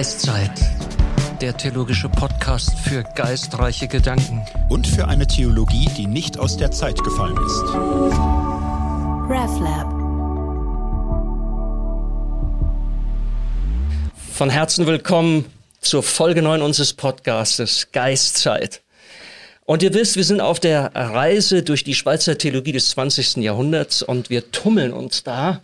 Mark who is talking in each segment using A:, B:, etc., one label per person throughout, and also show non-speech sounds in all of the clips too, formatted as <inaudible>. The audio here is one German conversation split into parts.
A: Geistzeit, der theologische Podcast für geistreiche Gedanken.
B: Und für eine Theologie, die nicht aus der Zeit gefallen ist.
A: RefLab. Von Herzen willkommen zur Folge 9 unseres Podcastes Geistzeit. Und ihr wisst, wir sind auf der Reise durch die Schweizer Theologie des 20. Jahrhunderts und wir tummeln uns da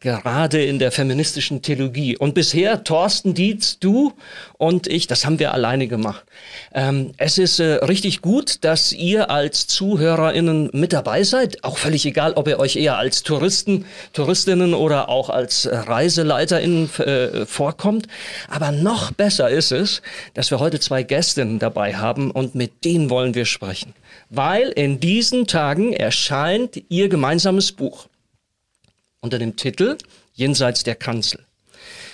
A: gerade in der feministischen Theologie. Und bisher, Thorsten Dietz, du und ich, das haben wir alleine gemacht. Ähm, es ist äh, richtig gut, dass ihr als ZuhörerInnen mit dabei seid. Auch völlig egal, ob ihr euch eher als Touristen, Touristinnen oder auch als ReiseleiterInnen äh, vorkommt. Aber noch besser ist es, dass wir heute zwei Gästinnen dabei haben und mit denen wollen wir sprechen. Weil in diesen Tagen erscheint ihr gemeinsames Buch unter dem Titel Jenseits der Kanzel.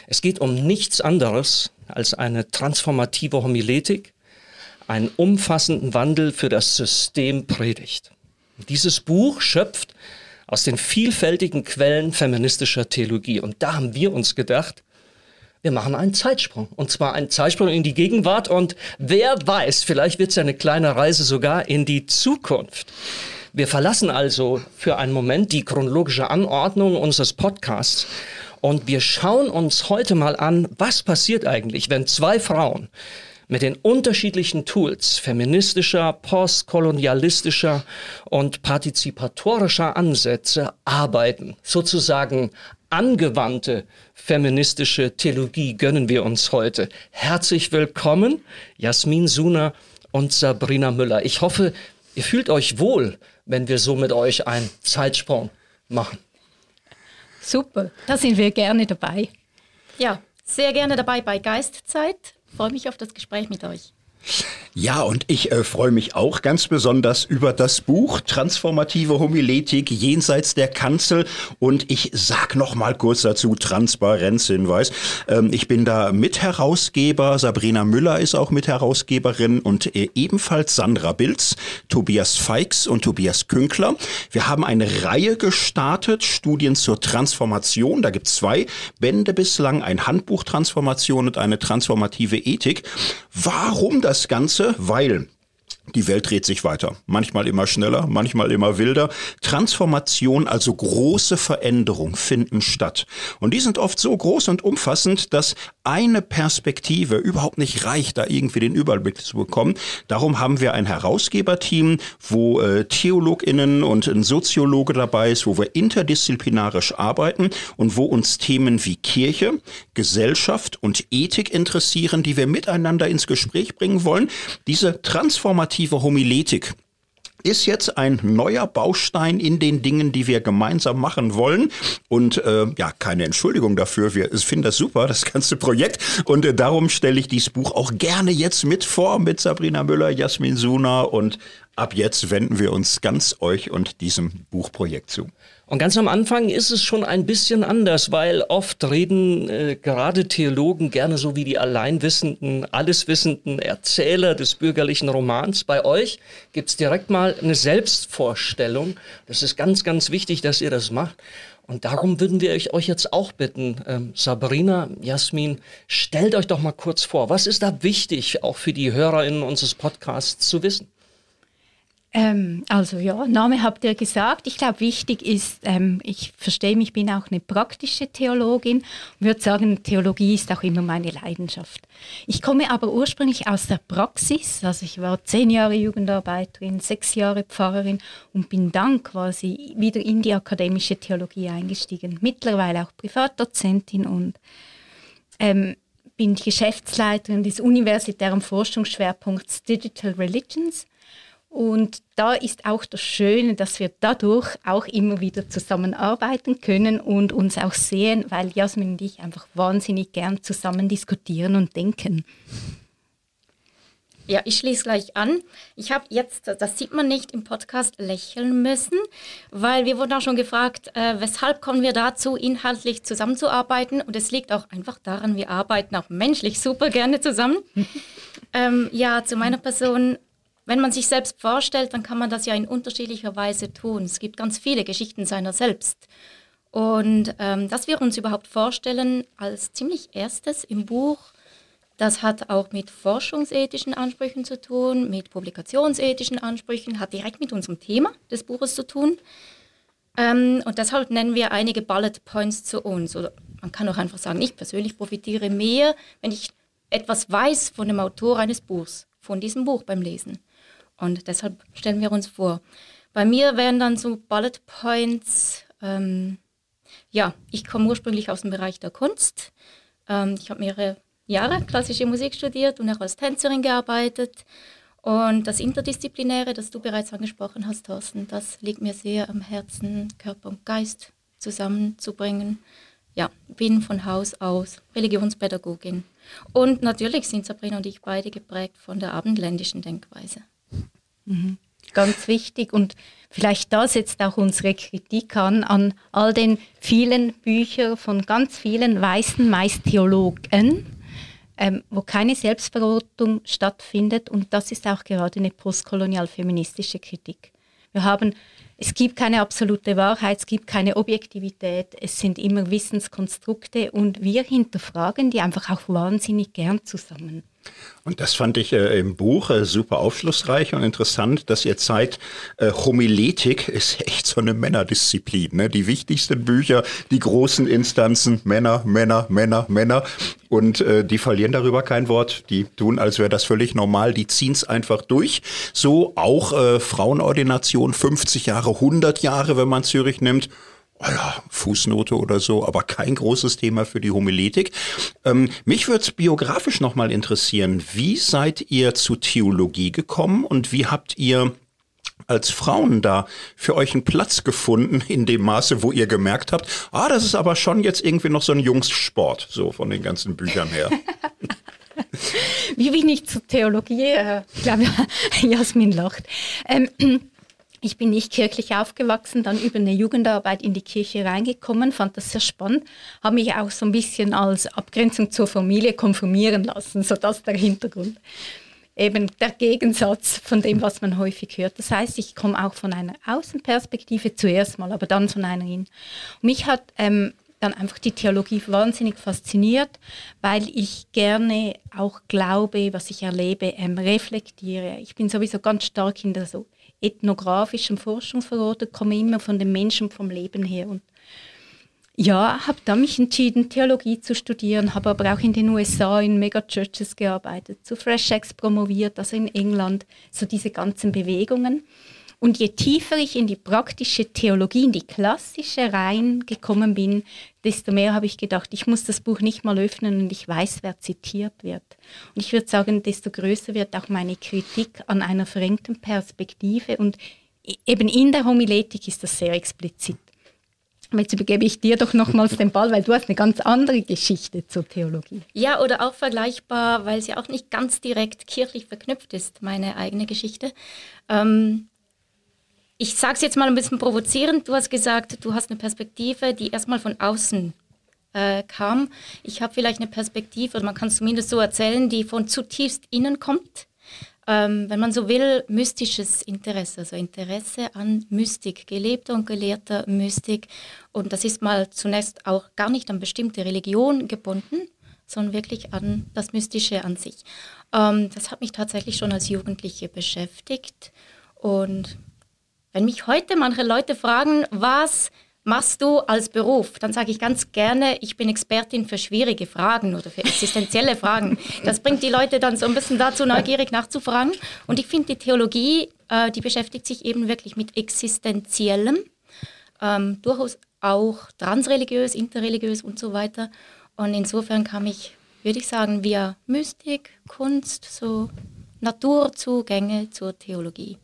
A: Es geht um nichts anderes als eine transformative Homiletik, einen umfassenden Wandel für das System predigt. Dieses Buch schöpft aus den vielfältigen Quellen feministischer Theologie. Und da haben wir uns gedacht, wir machen einen Zeitsprung. Und zwar einen Zeitsprung in die Gegenwart. Und wer weiß, vielleicht wird es ja eine kleine Reise sogar in die Zukunft. Wir verlassen also für einen Moment die chronologische Anordnung unseres Podcasts und wir schauen uns heute mal an, was passiert eigentlich, wenn zwei Frauen mit den unterschiedlichen Tools feministischer, postkolonialistischer und partizipatorischer Ansätze arbeiten. Sozusagen angewandte feministische Theologie gönnen wir uns heute. Herzlich willkommen, Jasmin Suna und Sabrina Müller. Ich hoffe, ihr fühlt euch wohl wenn wir so mit euch einen Zeitsprung machen.
C: Super, da sind wir gerne dabei.
D: Ja, sehr gerne dabei bei Geistzeit. Freue mich auf das Gespräch mit euch.
B: Ja, und ich äh, freue mich auch ganz besonders über das Buch Transformative Homiletik jenseits der Kanzel. Und ich sag noch mal kurz dazu Transparenzhinweis. Ähm, ich bin da Mitherausgeber. Sabrina Müller ist auch Mitherausgeberin und äh, ebenfalls Sandra Bilz, Tobias Feix und Tobias Künkler. Wir haben eine Reihe gestartet, Studien zur Transformation. Da gibt es zwei Bände bislang, ein Handbuch Transformation und eine transformative Ethik. Warum das Ganze? Weil die Welt dreht sich weiter. Manchmal immer schneller, manchmal immer wilder. Transformation, also große Veränderungen finden statt. Und die sind oft so groß und umfassend, dass eine Perspektive überhaupt nicht reicht, da irgendwie den Überblick zu bekommen. Darum haben wir ein Herausgeberteam, wo äh, TheologInnen und ein Soziologe dabei ist, wo wir interdisziplinarisch arbeiten und wo uns Themen wie Kirche, Gesellschaft und Ethik interessieren, die wir miteinander ins Gespräch bringen wollen. Diese transformative Homiletik, ist jetzt ein neuer Baustein in den Dingen, die wir gemeinsam machen wollen. Und äh, ja, keine Entschuldigung dafür. Wir finden das super, das ganze Projekt. Und äh, darum stelle ich dieses Buch auch gerne jetzt mit vor mit Sabrina Müller, Jasmin Suna. Und ab jetzt wenden wir uns ganz euch und diesem Buchprojekt zu.
A: Und ganz am Anfang ist es schon ein bisschen anders, weil oft reden äh, gerade Theologen gerne so wie die alleinwissenden, alleswissenden Erzähler des bürgerlichen Romans. Bei euch gibt's direkt mal eine Selbstvorstellung. Das ist ganz, ganz wichtig, dass ihr das macht. Und darum würden wir euch jetzt auch bitten, ähm, Sabrina, Jasmin, stellt euch doch mal kurz vor, was ist da wichtig, auch für die HörerInnen unseres Podcasts zu wissen?
C: Ähm, also ja, Name habt ihr gesagt. Ich glaube, wichtig ist, ähm, ich verstehe mich, bin auch eine praktische Theologin und würde sagen, Theologie ist auch immer meine Leidenschaft. Ich komme aber ursprünglich aus der Praxis, also ich war zehn Jahre Jugendarbeiterin, sechs Jahre Pfarrerin und bin dann quasi wieder in die akademische Theologie eingestiegen. Mittlerweile auch Privatdozentin und ähm, bin Geschäftsleiterin des universitären Forschungsschwerpunkts Digital Religions und da ist auch das Schöne, dass wir dadurch auch immer wieder zusammenarbeiten können und uns auch sehen, weil Jasmin und ich einfach wahnsinnig gern zusammen diskutieren und denken.
D: Ja, ich schließe gleich an. Ich habe jetzt, das sieht man nicht im Podcast, lächeln müssen, weil wir wurden auch schon gefragt, äh, weshalb kommen wir dazu, inhaltlich zusammenzuarbeiten. Und es liegt auch einfach daran, wir arbeiten auch menschlich super gerne zusammen. <laughs> ähm, ja, zu meiner Person wenn man sich selbst vorstellt, dann kann man das ja in unterschiedlicher Weise tun. Es gibt ganz viele Geschichten seiner selbst. Und ähm, dass wir uns überhaupt vorstellen, als ziemlich erstes im Buch Das hat auch mit forschungsethischen Ansprüchen zu tun, mit publikationsethischen Ansprüchen, hat direkt mit unserem Thema des Buches zu tun. Ähm, und deshalb nennen wir einige Bullet Points zu uns. Oder man kann auch einfach sagen, ich persönlich profitiere mehr, wenn ich etwas weiß von dem Autor eines Buchs, von diesem Buch beim Lesen. Und deshalb stellen wir uns vor. Bei mir wären dann so Bullet Points, ähm, ja, ich komme ursprünglich aus dem Bereich der Kunst. Ähm, ich habe mehrere Jahre klassische Musik studiert und auch als Tänzerin gearbeitet. Und das Interdisziplinäre, das du bereits angesprochen hast, Thorsten, das liegt mir sehr am Herzen, Körper und Geist zusammenzubringen. Ja, bin von Haus aus Religionspädagogin. Und natürlich sind Sabrina und ich beide geprägt von der abendländischen Denkweise.
C: Ganz wichtig und vielleicht da setzt auch unsere Kritik an, an all den vielen Büchern von ganz vielen weißen, meist Theologen, ähm, wo keine Selbstverrotung stattfindet und das ist auch gerade eine postkolonial-feministische Kritik. Wir haben es gibt keine absolute Wahrheit, es gibt keine Objektivität, es sind immer Wissenskonstrukte und wir hinterfragen die einfach auch wahnsinnig gern zusammen.
B: Und das fand ich äh, im Buch äh, super aufschlussreich und interessant, dass ihr zeigt, äh, Homiletik ist <laughs> echt so eine Männerdisziplin. Ne? Die wichtigsten Bücher, die großen Instanzen, Männer, Männer, Männer, Männer. Und äh, die verlieren darüber kein Wort. Die tun, als wäre das völlig normal. Die ziehen es einfach durch. So auch äh, Frauenordination 50 Jahre, 100 Jahre, wenn man Zürich nimmt oh ja, Fußnote oder so, aber kein großes Thema für die Homiletik. Ähm, mich würde es biografisch nochmal interessieren. Wie seid ihr zu Theologie gekommen und wie habt ihr als Frauen da für euch einen Platz gefunden in dem Maße, wo ihr gemerkt habt, ah, das ist aber schon jetzt irgendwie noch so ein Jungssport, so von den ganzen Büchern her. <laughs>
C: Wie bin ich zur Theologie? Äh, ich glaube, <laughs> Jasmin lacht. Ähm, ich bin nicht kirchlich aufgewachsen, dann über eine Jugendarbeit in die Kirche reingekommen, fand das sehr spannend, habe mich auch so ein bisschen als Abgrenzung zur Familie konfirmieren lassen, so das der Hintergrund. Eben der Gegensatz von dem, was man häufig hört. Das heißt, ich komme auch von einer Außenperspektive zuerst mal, aber dann von einer Innen. Mich hat ähm, dann einfach die Theologie wahnsinnig fasziniert, weil ich gerne auch glaube, was ich erlebe, ähm, reflektiere. Ich bin sowieso ganz stark in der so ethnografischen Forschung verortet, komme immer von den Menschen, vom Leben her. Und ja, habe dann mich entschieden, Theologie zu studieren, habe aber auch in den USA in Megachurches gearbeitet, zu Fresh X promoviert, also in England, so diese ganzen Bewegungen. Und je tiefer ich in die praktische Theologie, in die klassische reingekommen bin, desto mehr habe ich gedacht, ich muss das Buch nicht mal öffnen und ich weiß, wer zitiert wird. Und ich würde sagen, desto größer wird auch meine Kritik an einer verengten Perspektive. Und eben in der Homiletik ist das sehr explizit. Jetzt übergebe ich dir doch nochmals den Ball, weil du hast eine ganz andere Geschichte zur Theologie.
D: Ja, oder auch vergleichbar, weil sie auch nicht ganz direkt kirchlich verknüpft ist, meine eigene Geschichte. Ähm, ich sage es jetzt mal ein bisschen provozierend. Du hast gesagt, du hast eine Perspektive, die erstmal von außen äh, kam. Ich habe vielleicht eine Perspektive, oder man kann es zumindest so erzählen, die von zutiefst innen kommt. Ähm, wenn man so will, mystisches Interesse, also Interesse an Mystik, gelebter und gelehrter Mystik. Und das ist mal zunächst auch gar nicht an bestimmte Religion gebunden, sondern wirklich an das Mystische an sich. Ähm, das hat mich tatsächlich schon als Jugendliche beschäftigt. Und wenn mich heute manche Leute fragen, was machst du als Beruf? Dann sage ich ganz gerne, ich bin Expertin für schwierige Fragen oder für existenzielle <laughs> Fragen. Das bringt die Leute dann so ein bisschen dazu, neugierig nachzufragen. Und ich finde, die Theologie, äh, die beschäftigt sich eben wirklich mit Existenziellem, ähm, durchaus auch transreligiös, interreligiös und so weiter. Und insofern kam ich, würde ich sagen, via Mystik, Kunst, so Naturzugänge zur Theologie.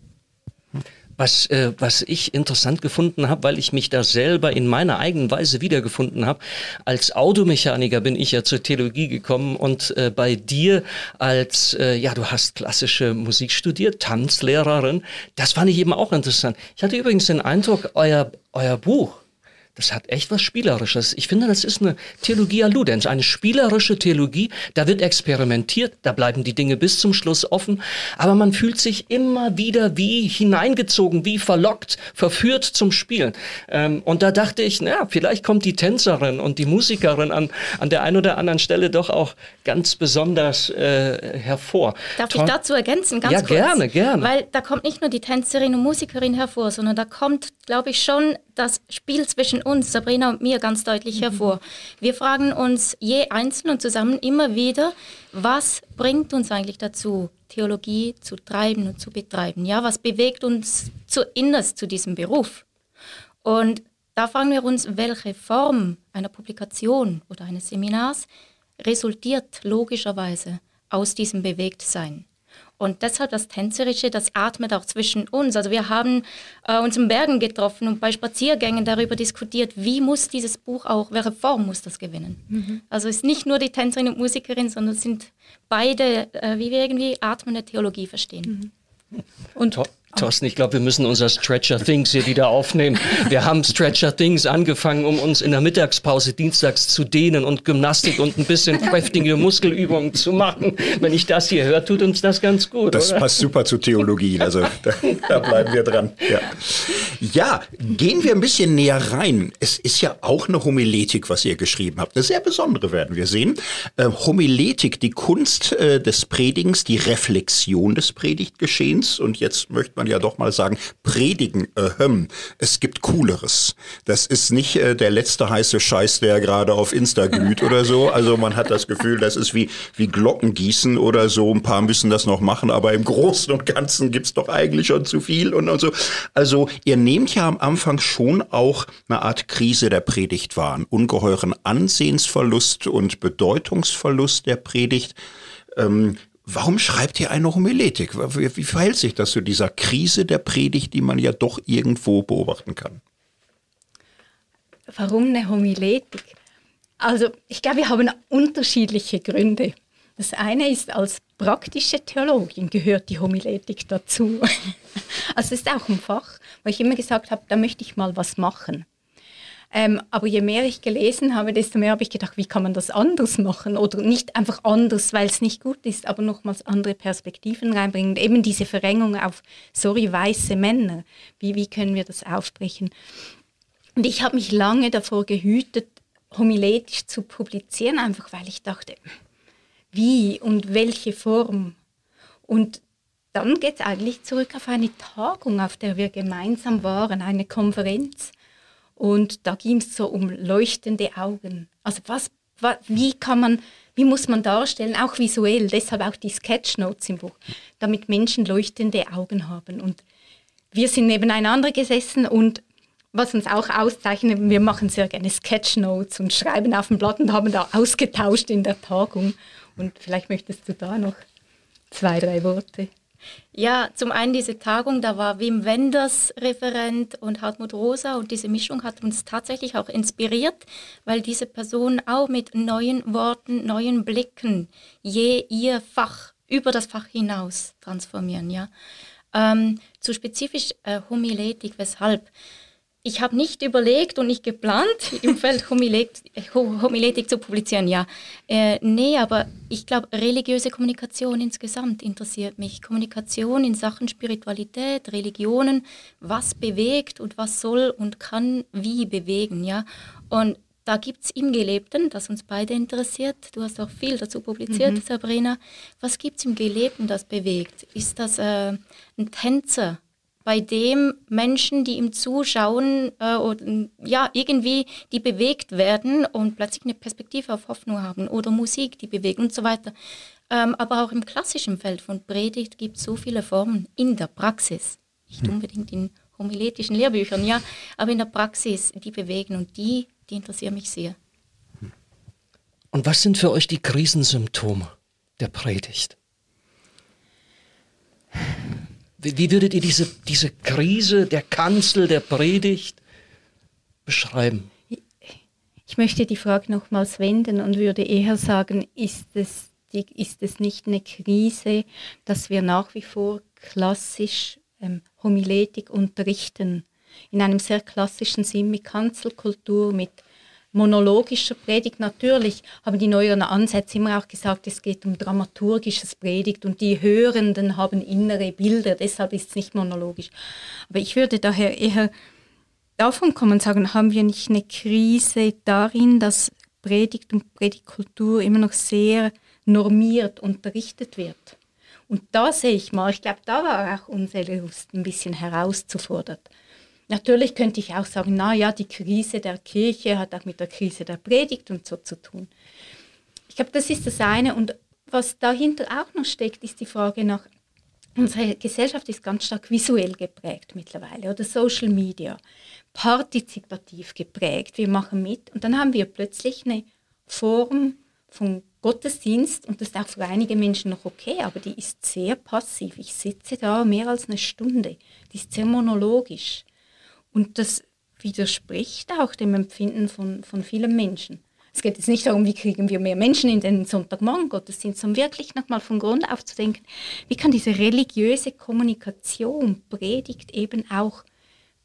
A: Was, äh, was ich interessant gefunden habe, weil ich mich da selber in meiner eigenen Weise wiedergefunden habe. Als Automechaniker bin ich ja zur Theologie gekommen und äh, bei dir als, äh, ja, du hast klassische Musik studiert, Tanzlehrerin. Das fand ich eben auch interessant. Ich hatte übrigens den Eindruck, euer, euer Buch, das hat echt was Spielerisches. Ich finde, das ist eine Theologia Ludens, eine spielerische Theologie. Da wird experimentiert, da bleiben die Dinge bis zum Schluss offen, aber man fühlt sich immer wieder wie hineingezogen, wie verlockt, verführt zum Spielen. Ähm, und da dachte ich, naja, vielleicht kommt die Tänzerin und die Musikerin an, an der einen oder anderen Stelle doch auch ganz besonders äh, hervor.
D: Darf Toll. ich dazu ergänzen, ganz
A: ja,
D: kurz?
A: gerne, gerne.
D: Weil da kommt nicht nur die Tänzerin und Musikerin hervor, sondern da kommt, glaube ich, schon das Spiel zwischen uns, Sabrina und mir, ganz deutlich mhm. hervor. Wir fragen uns je einzeln und zusammen immer wieder, was bringt uns eigentlich dazu, Theologie zu treiben und zu betreiben? Ja, was bewegt uns zu innerst zu diesem Beruf? Und da fragen wir uns, welche Form einer Publikation oder eines Seminars resultiert logischerweise aus diesem Bewegtsein. Und deshalb das Tänzerische, das atmet auch zwischen uns. Also wir haben äh, uns in Bergen getroffen und bei Spaziergängen darüber diskutiert, wie muss dieses Buch auch, welche Form muss das gewinnen. Mhm. Also es ist nicht nur die Tänzerin und Musikerin, sondern es sind beide, äh, wie wir irgendwie atmende Theologie verstehen.
A: Mhm. Und Thorsten, ich glaube, wir müssen unser Stretcher Things hier wieder aufnehmen. Wir haben Stretcher Things angefangen, um uns in der Mittagspause dienstags zu dehnen und Gymnastik und ein bisschen kräftige Muskelübungen zu machen. Wenn ich das hier höre, tut uns das ganz gut.
B: Das
A: oder?
B: passt super zu Theologie. Also da, da bleiben wir dran. Ja. ja, gehen wir ein bisschen näher rein. Es ist ja auch eine Homiletik, was ihr geschrieben habt. Eine sehr besondere werden wir sehen. Äh, Homiletik, die Kunst äh, des Predigens, die Reflexion des Predigtgeschehens. Und jetzt möchte man ja doch mal sagen, predigen, äh, es gibt Cooleres. Das ist nicht äh, der letzte heiße Scheiß, der gerade auf Insta glüht oder so. Also man hat das Gefühl, das ist wie, wie Glockengießen oder so. Ein paar müssen das noch machen, aber im Großen und Ganzen gibt's doch eigentlich schon zu viel und, und so. Also ihr nehmt ja am Anfang schon auch eine Art Krise der Predigt wahr, einen ungeheuren Ansehensverlust und Bedeutungsverlust der Predigt. Ähm, Warum schreibt ihr eine Homiletik? Wie, wie verhält sich das zu dieser Krise der Predigt, die man ja doch irgendwo beobachten kann?
C: Warum eine Homiletik? Also ich glaube, wir haben unterschiedliche Gründe. Das eine ist, als praktische Theologin gehört die Homiletik dazu. <laughs> Also es ist auch ein Fach, wo ich immer gesagt habe, da möchte ich mal was machen. Ähm, aber je mehr ich gelesen habe, desto mehr habe ich gedacht, wie kann man das anders machen? Oder nicht einfach anders, weil es nicht gut ist, aber nochmals andere Perspektiven reinbringen. eben diese Verengung auf, sorry, weiße Männer. Wie, wie können wir das aufbrechen? Und ich habe mich lange davor gehütet, homiletisch zu publizieren, einfach weil ich dachte, wie und welche Form. Und dann geht es eigentlich zurück auf eine Tagung, auf der wir gemeinsam waren, eine Konferenz. Und da ging es so um leuchtende Augen. Also was, was, wie kann man, wie muss man darstellen, auch visuell, deshalb auch die Sketchnotes im Buch, damit Menschen leuchtende Augen haben. Und wir sind nebeneinander gesessen und was uns auch auszeichnet, wir machen sehr gerne Sketchnotes und schreiben auf dem Blatt und haben da ausgetauscht in der Tagung. Und vielleicht möchtest du da noch zwei, drei Worte.
D: Ja, zum einen diese Tagung, da war Wim Wenders Referent und Hartmut Rosa und diese Mischung hat uns tatsächlich auch inspiriert, weil diese Personen auch mit neuen Worten, neuen Blicken je ihr Fach über das Fach hinaus transformieren. Ja. Ähm, zu spezifisch äh, Homiletik, weshalb? Ich habe nicht überlegt und nicht geplant, <laughs> im Feld Homiletik, zu publizieren, ja. Äh, nee, aber ich glaube, religiöse Kommunikation insgesamt interessiert mich. Kommunikation in Sachen Spiritualität, Religionen, was bewegt und was soll und kann wie bewegen, ja. Und da gibt es im Gelebten, das uns beide interessiert, du hast auch viel dazu publiziert, mhm. Sabrina, was gibt es im Gelebten, das bewegt? Ist das äh, ein Tänzer, bei dem Menschen, die ihm zuschauen, äh, oder, ja, irgendwie, die bewegt werden und plötzlich eine Perspektive auf Hoffnung haben oder Musik, die bewegt und so weiter. Ähm, aber auch im klassischen Feld von Predigt gibt es so viele Formen in der Praxis, nicht hm. unbedingt in homiletischen Lehrbüchern, ja, aber in der Praxis, die bewegen und die, die interessieren mich sehr.
A: Und was sind für euch die Krisensymptome der Predigt? Wie würdet ihr diese, diese Krise der Kanzel, der Predigt beschreiben?
C: Ich möchte die Frage nochmals wenden und würde eher sagen, ist es, die, ist es nicht eine Krise, dass wir nach wie vor klassisch ähm, Homiletik unterrichten? in einem sehr klassischen Sinn mit Kanzelkultur, mit monologischer Predigt. Natürlich haben die neueren Ansätze immer auch gesagt, es geht um dramaturgisches Predigt und die Hörenden haben innere Bilder, deshalb ist es nicht monologisch. Aber ich würde daher eher davon kommen und sagen, haben wir nicht eine Krise darin, dass Predigt und Predigtkultur immer noch sehr normiert unterrichtet wird? Und da sehe ich mal, ich glaube, da war auch unsere Lust ein bisschen herauszufordert. Natürlich könnte ich auch sagen, na ja, die Krise der Kirche hat auch mit der Krise der Predigt und so zu tun. Ich glaube, das ist das eine. Und was dahinter auch noch steckt, ist die Frage nach, unsere Gesellschaft ist ganz stark visuell geprägt mittlerweile oder Social Media, partizipativ geprägt. Wir machen mit und dann haben wir plötzlich eine Form von Gottesdienst und das ist auch für einige Menschen noch okay, aber die ist sehr passiv. Ich sitze da mehr als eine Stunde. Die ist sehr monologisch. Und das widerspricht auch dem Empfinden von, von vielen Menschen. Es geht jetzt nicht darum, wie kriegen wir mehr Menschen in den Sonntagmorgen Gottesdienst, sondern wirklich nochmal von Grund auf zu denken, wie kann diese religiöse Kommunikation, Predigt eben auch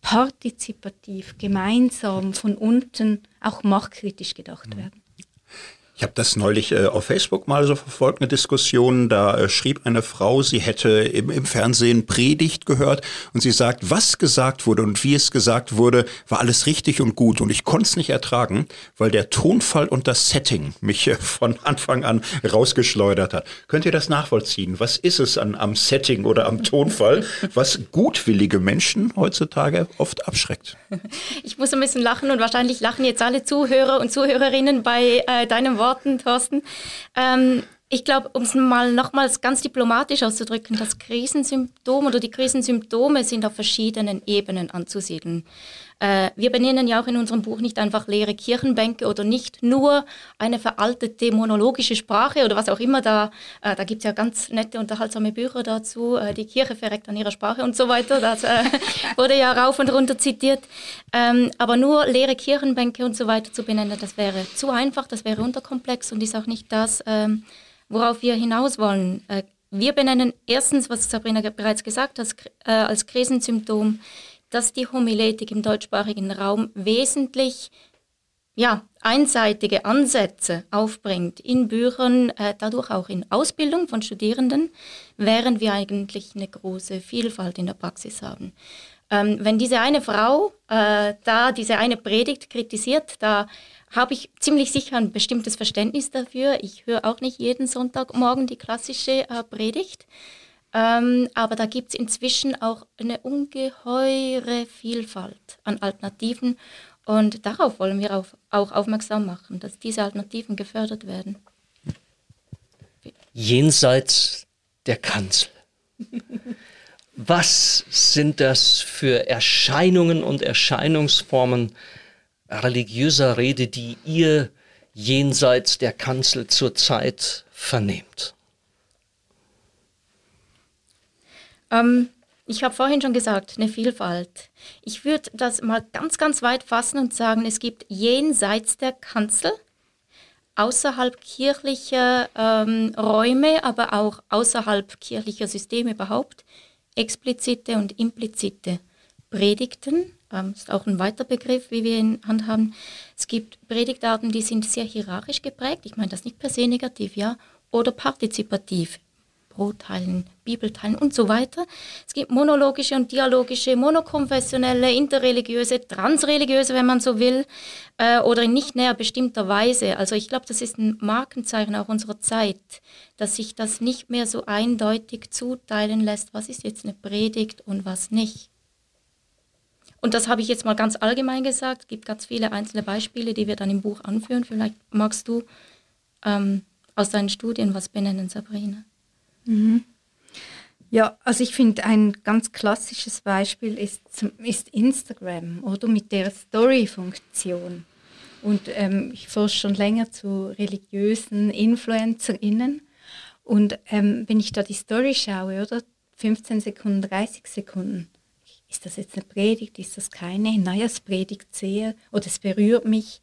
C: partizipativ, gemeinsam von unten auch machtkritisch gedacht mhm. werden.
B: Ich habe das neulich äh, auf Facebook mal so verfolgt, eine Diskussion. Da äh, schrieb eine Frau, sie hätte im, im, Fernsehen Predigt gehört und sie sagt, was gesagt wurde und wie es gesagt wurde, war alles richtig und gut. Und ich konnte es nicht ertragen, weil der Tonfall und das Setting mich äh, von Anfang an rausgeschleudert hat. Könnt ihr das nachvollziehen? Was ist es an, am Setting oder am Tonfall, was gutwillige Menschen heutzutage oft abschreckt?
D: Ich muss ein bisschen lachen und wahrscheinlich lachen jetzt alle Zuhörer und Zuhörerinnen bei äh, deinem Wort Worten, Thorsten. Ähm, ich glaube, um es mal nochmals ganz diplomatisch auszudrücken, das Krisensymptom oder die Krisensymptome sind auf verschiedenen Ebenen anzusiedeln. Äh, wir benennen ja auch in unserem Buch nicht einfach leere Kirchenbänke oder nicht nur eine veraltete monologische Sprache oder was auch immer da. Äh, da gibt es ja ganz nette, unterhaltsame Bücher dazu. Äh, die Kirche verreckt an ihrer Sprache und so weiter. Das äh, <laughs> wurde ja rauf und runter zitiert. Ähm, aber nur leere Kirchenbänke und so weiter zu benennen, das wäre zu einfach, das wäre unterkomplex und ist auch nicht das, ähm, worauf wir hinaus wollen. Äh, wir benennen erstens, was Sabrina bereits gesagt hat, äh, als Krisensymptom dass die Homiletik im deutschsprachigen Raum wesentlich ja, einseitige Ansätze aufbringt in Büchern, äh, dadurch auch in Ausbildung von Studierenden, während wir eigentlich eine große Vielfalt in der Praxis haben. Ähm, wenn diese eine Frau äh, da diese eine Predigt kritisiert, da habe ich ziemlich sicher ein bestimmtes Verständnis dafür. Ich höre auch nicht jeden Sonntagmorgen die klassische äh, Predigt. Ähm, aber da gibt es inzwischen auch eine ungeheure Vielfalt an Alternativen und darauf wollen wir auch, auch aufmerksam machen, dass diese Alternativen gefördert werden.
A: Jenseits der Kanzel. <laughs> Was sind das für Erscheinungen und Erscheinungsformen religiöser Rede, die ihr jenseits der Kanzel zurzeit vernehmt?
D: Ähm, ich habe vorhin schon gesagt, eine Vielfalt. Ich würde das mal ganz, ganz weit fassen und sagen, es gibt jenseits der Kanzel, außerhalb kirchlicher ähm, Räume, aber auch außerhalb kirchlicher Systeme überhaupt, explizite und implizite Predigten. Ähm, ist auch ein weiter Begriff, wie wir ihn handhaben. Es gibt Predigtarten, die sind sehr hierarchisch geprägt. Ich meine das nicht per se negativ, ja. Oder partizipativ. Brotteilen, Bibelteilen und so weiter. Es gibt monologische und dialogische, monokonfessionelle, interreligiöse, transreligiöse, wenn man so will, äh, oder in nicht näher bestimmter Weise. Also ich glaube, das ist ein Markenzeichen auch unserer Zeit, dass sich das nicht mehr so eindeutig zuteilen lässt, was ist jetzt eine Predigt und was nicht. Und das habe ich jetzt mal ganz allgemein gesagt. Es gibt ganz viele einzelne Beispiele, die wir dann im Buch anführen. Vielleicht magst du ähm, aus deinen Studien was benennen, Sabrina.
C: Mhm. Ja, also ich finde ein ganz klassisches Beispiel ist, ist Instagram oder mit der Story-Funktion. Und ähm, ich forsche schon länger zu religiösen InfluencerInnen. Und ähm, wenn ich da die Story schaue, oder 15 Sekunden, 30 Sekunden, ist das jetzt eine Predigt, ist das keine? Naja, es predigt sehr oder es berührt mich.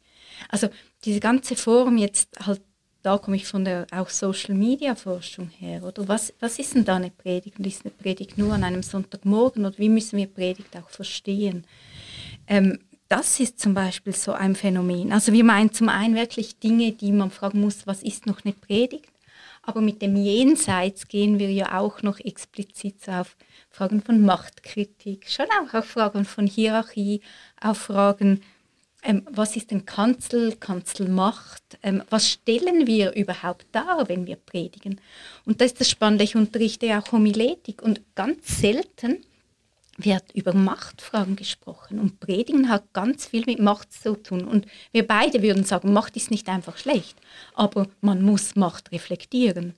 C: Also diese ganze Form jetzt halt da komme ich von der auch Social Media Forschung her, oder was, was ist denn da eine Predigt? Und ist eine Predigt nur an einem Sonntagmorgen oder wie müssen wir Predigt auch verstehen? Ähm, das ist zum Beispiel so ein Phänomen. Also wir meinen zum einen wirklich Dinge, die man fragen muss, was ist noch eine Predigt? Aber mit dem Jenseits gehen wir ja auch noch explizit auf Fragen von Machtkritik, schon auch auf Fragen von Hierarchie, auf Fragen, ähm, was ist denn Kanzel, Kanzelmacht, ähm, was stellen wir überhaupt dar, wenn wir predigen. Und das ist das Spannende, ich unterrichte auch Homiletik und ganz selten wird über Machtfragen gesprochen und Predigen hat ganz viel mit Macht zu tun. Und wir beide würden sagen, Macht ist nicht einfach schlecht, aber man muss Macht reflektieren.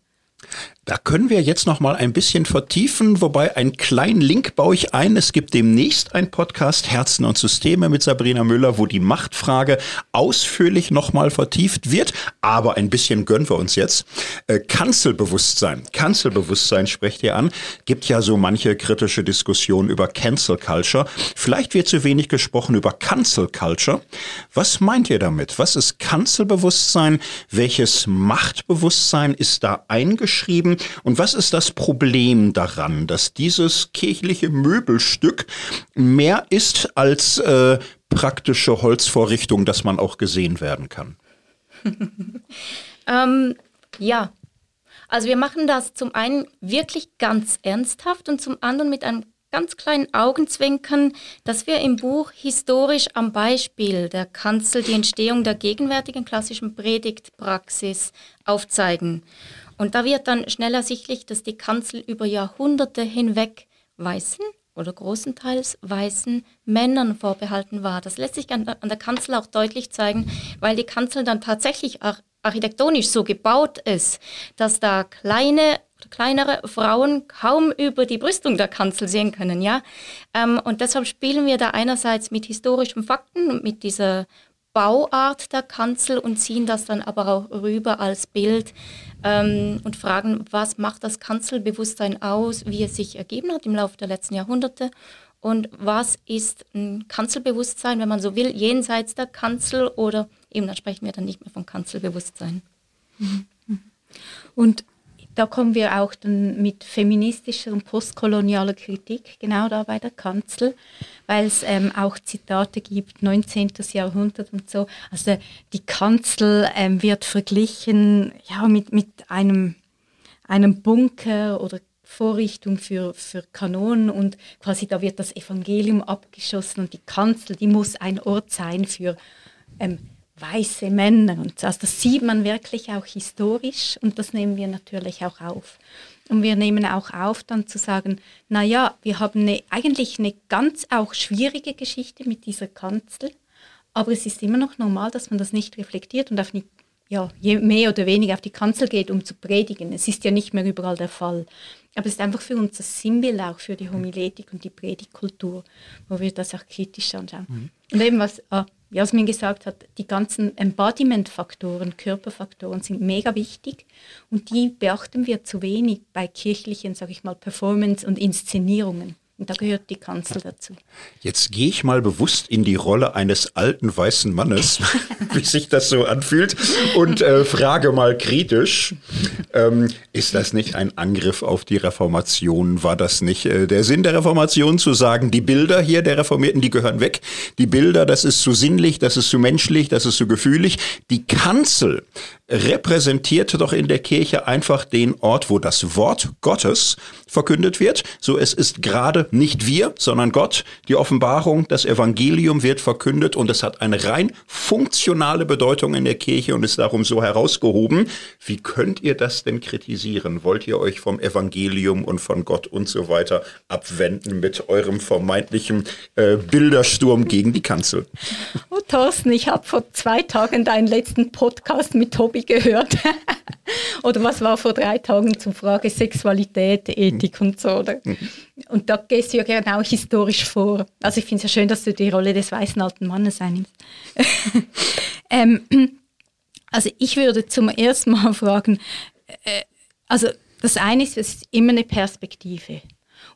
B: Da können wir jetzt noch mal ein bisschen vertiefen, wobei einen kleinen Link baue ich ein. Es gibt demnächst ein Podcast Herzen und Systeme mit Sabrina Müller, wo die Machtfrage ausführlich noch mal vertieft wird. Aber ein bisschen gönnen wir uns jetzt. Äh, Kanzelbewusstsein. Kanzelbewusstsein sprecht ihr an. Gibt ja so manche kritische Diskussionen über Cancel Culture. Vielleicht wird zu wenig gesprochen über Cancel Culture. Was meint ihr damit? Was ist Kanzelbewusstsein? Welches Machtbewusstsein ist da eingeschrieben? Und was ist das Problem daran, dass dieses kirchliche Möbelstück mehr ist als äh, praktische Holzvorrichtung, dass man auch gesehen werden kann? <laughs>
D: ähm, ja, also wir machen das zum einen wirklich ganz ernsthaft und zum anderen mit einem ganz kleinen Augenzwinkern, dass wir im Buch historisch am Beispiel der Kanzel die Entstehung der gegenwärtigen klassischen Predigtpraxis aufzeigen. Und da wird dann schnell ersichtlich, dass die Kanzel über Jahrhunderte hinweg weißen oder großenteils weißen Männern vorbehalten war. Das lässt sich an der Kanzel auch deutlich zeigen, weil die Kanzel dann tatsächlich architektonisch so gebaut ist, dass da kleine kleinere Frauen kaum über die Brüstung der Kanzel sehen können, ja. Ähm, und deshalb spielen wir da einerseits mit historischen Fakten und mit dieser Bauart der Kanzel und ziehen das dann aber auch rüber als Bild ähm, und fragen, was macht das Kanzelbewusstsein aus, wie es sich ergeben hat im Laufe der letzten Jahrhunderte und was ist ein Kanzelbewusstsein, wenn man so will, jenseits der Kanzel oder eben dann sprechen wir dann nicht mehr von Kanzelbewusstsein.
C: Mhm. Und da kommen wir auch dann mit feministischer und postkolonialer Kritik, genau da bei der Kanzel, weil es ähm, auch Zitate gibt, 19. Jahrhundert und so. Also die Kanzel ähm, wird verglichen ja, mit, mit einem, einem Bunker oder Vorrichtung für, für Kanonen und quasi da wird das Evangelium abgeschossen und die Kanzel, die muss ein Ort sein für ähm, weiße Männer und so. Also das sieht man wirklich auch historisch und das nehmen wir natürlich auch auf. Und wir nehmen auch auf, dann zu sagen, naja, wir haben eine, eigentlich eine ganz auch schwierige Geschichte mit dieser Kanzel, aber es ist immer noch normal, dass man das nicht reflektiert und auf die, ja, je mehr oder weniger auf die Kanzel geht, um zu predigen. Es ist ja nicht mehr überall der Fall. Aber es ist einfach für uns das Sinnbild auch für die Homiletik und die Predigtkultur, wo wir das auch kritisch anschauen. Mhm. Und eben was, ah, Jasmin gesagt hat, die ganzen Embodiment-Faktoren, Körperfaktoren sind mega wichtig und die beachten wir zu wenig bei kirchlichen, sage ich mal, Performance- und Inszenierungen. Und da gehört die Kanzel dazu.
B: Jetzt gehe ich mal bewusst in die Rolle eines alten weißen Mannes, <laughs> wie sich das so anfühlt, und äh, frage mal kritisch, ähm, ist das nicht ein Angriff auf die Reformation? War das nicht äh, der Sinn der Reformation zu sagen, die Bilder hier der Reformierten, die gehören weg? Die Bilder, das ist zu sinnlich, das ist zu menschlich, das ist zu gefühlig. Die Kanzel repräsentiert doch in der Kirche einfach den Ort, wo das Wort Gottes verkündet wird. So es ist gerade nicht wir, sondern Gott. Die Offenbarung, das Evangelium wird verkündet und es hat eine rein funktionale Bedeutung in der Kirche und ist darum so herausgehoben. Wie könnt ihr das denn kritisieren? Wollt ihr euch vom Evangelium und von Gott und so weiter abwenden mit eurem vermeintlichen äh, Bildersturm gegen die Kanzel?
C: Oh Thorsten, ich habe vor zwei Tagen deinen letzten Podcast mit Tobi gehört. <laughs> oder was war vor drei Tagen zur Frage Sexualität, Ethik und so. Oder? Und da gehst du ja genau historisch vor. Also ich finde es ja schön, dass du die Rolle des weißen alten Mannes einnimmst. <laughs> ähm, also ich würde zum ersten Mal fragen, äh, also das eine ist, es ist immer eine Perspektive.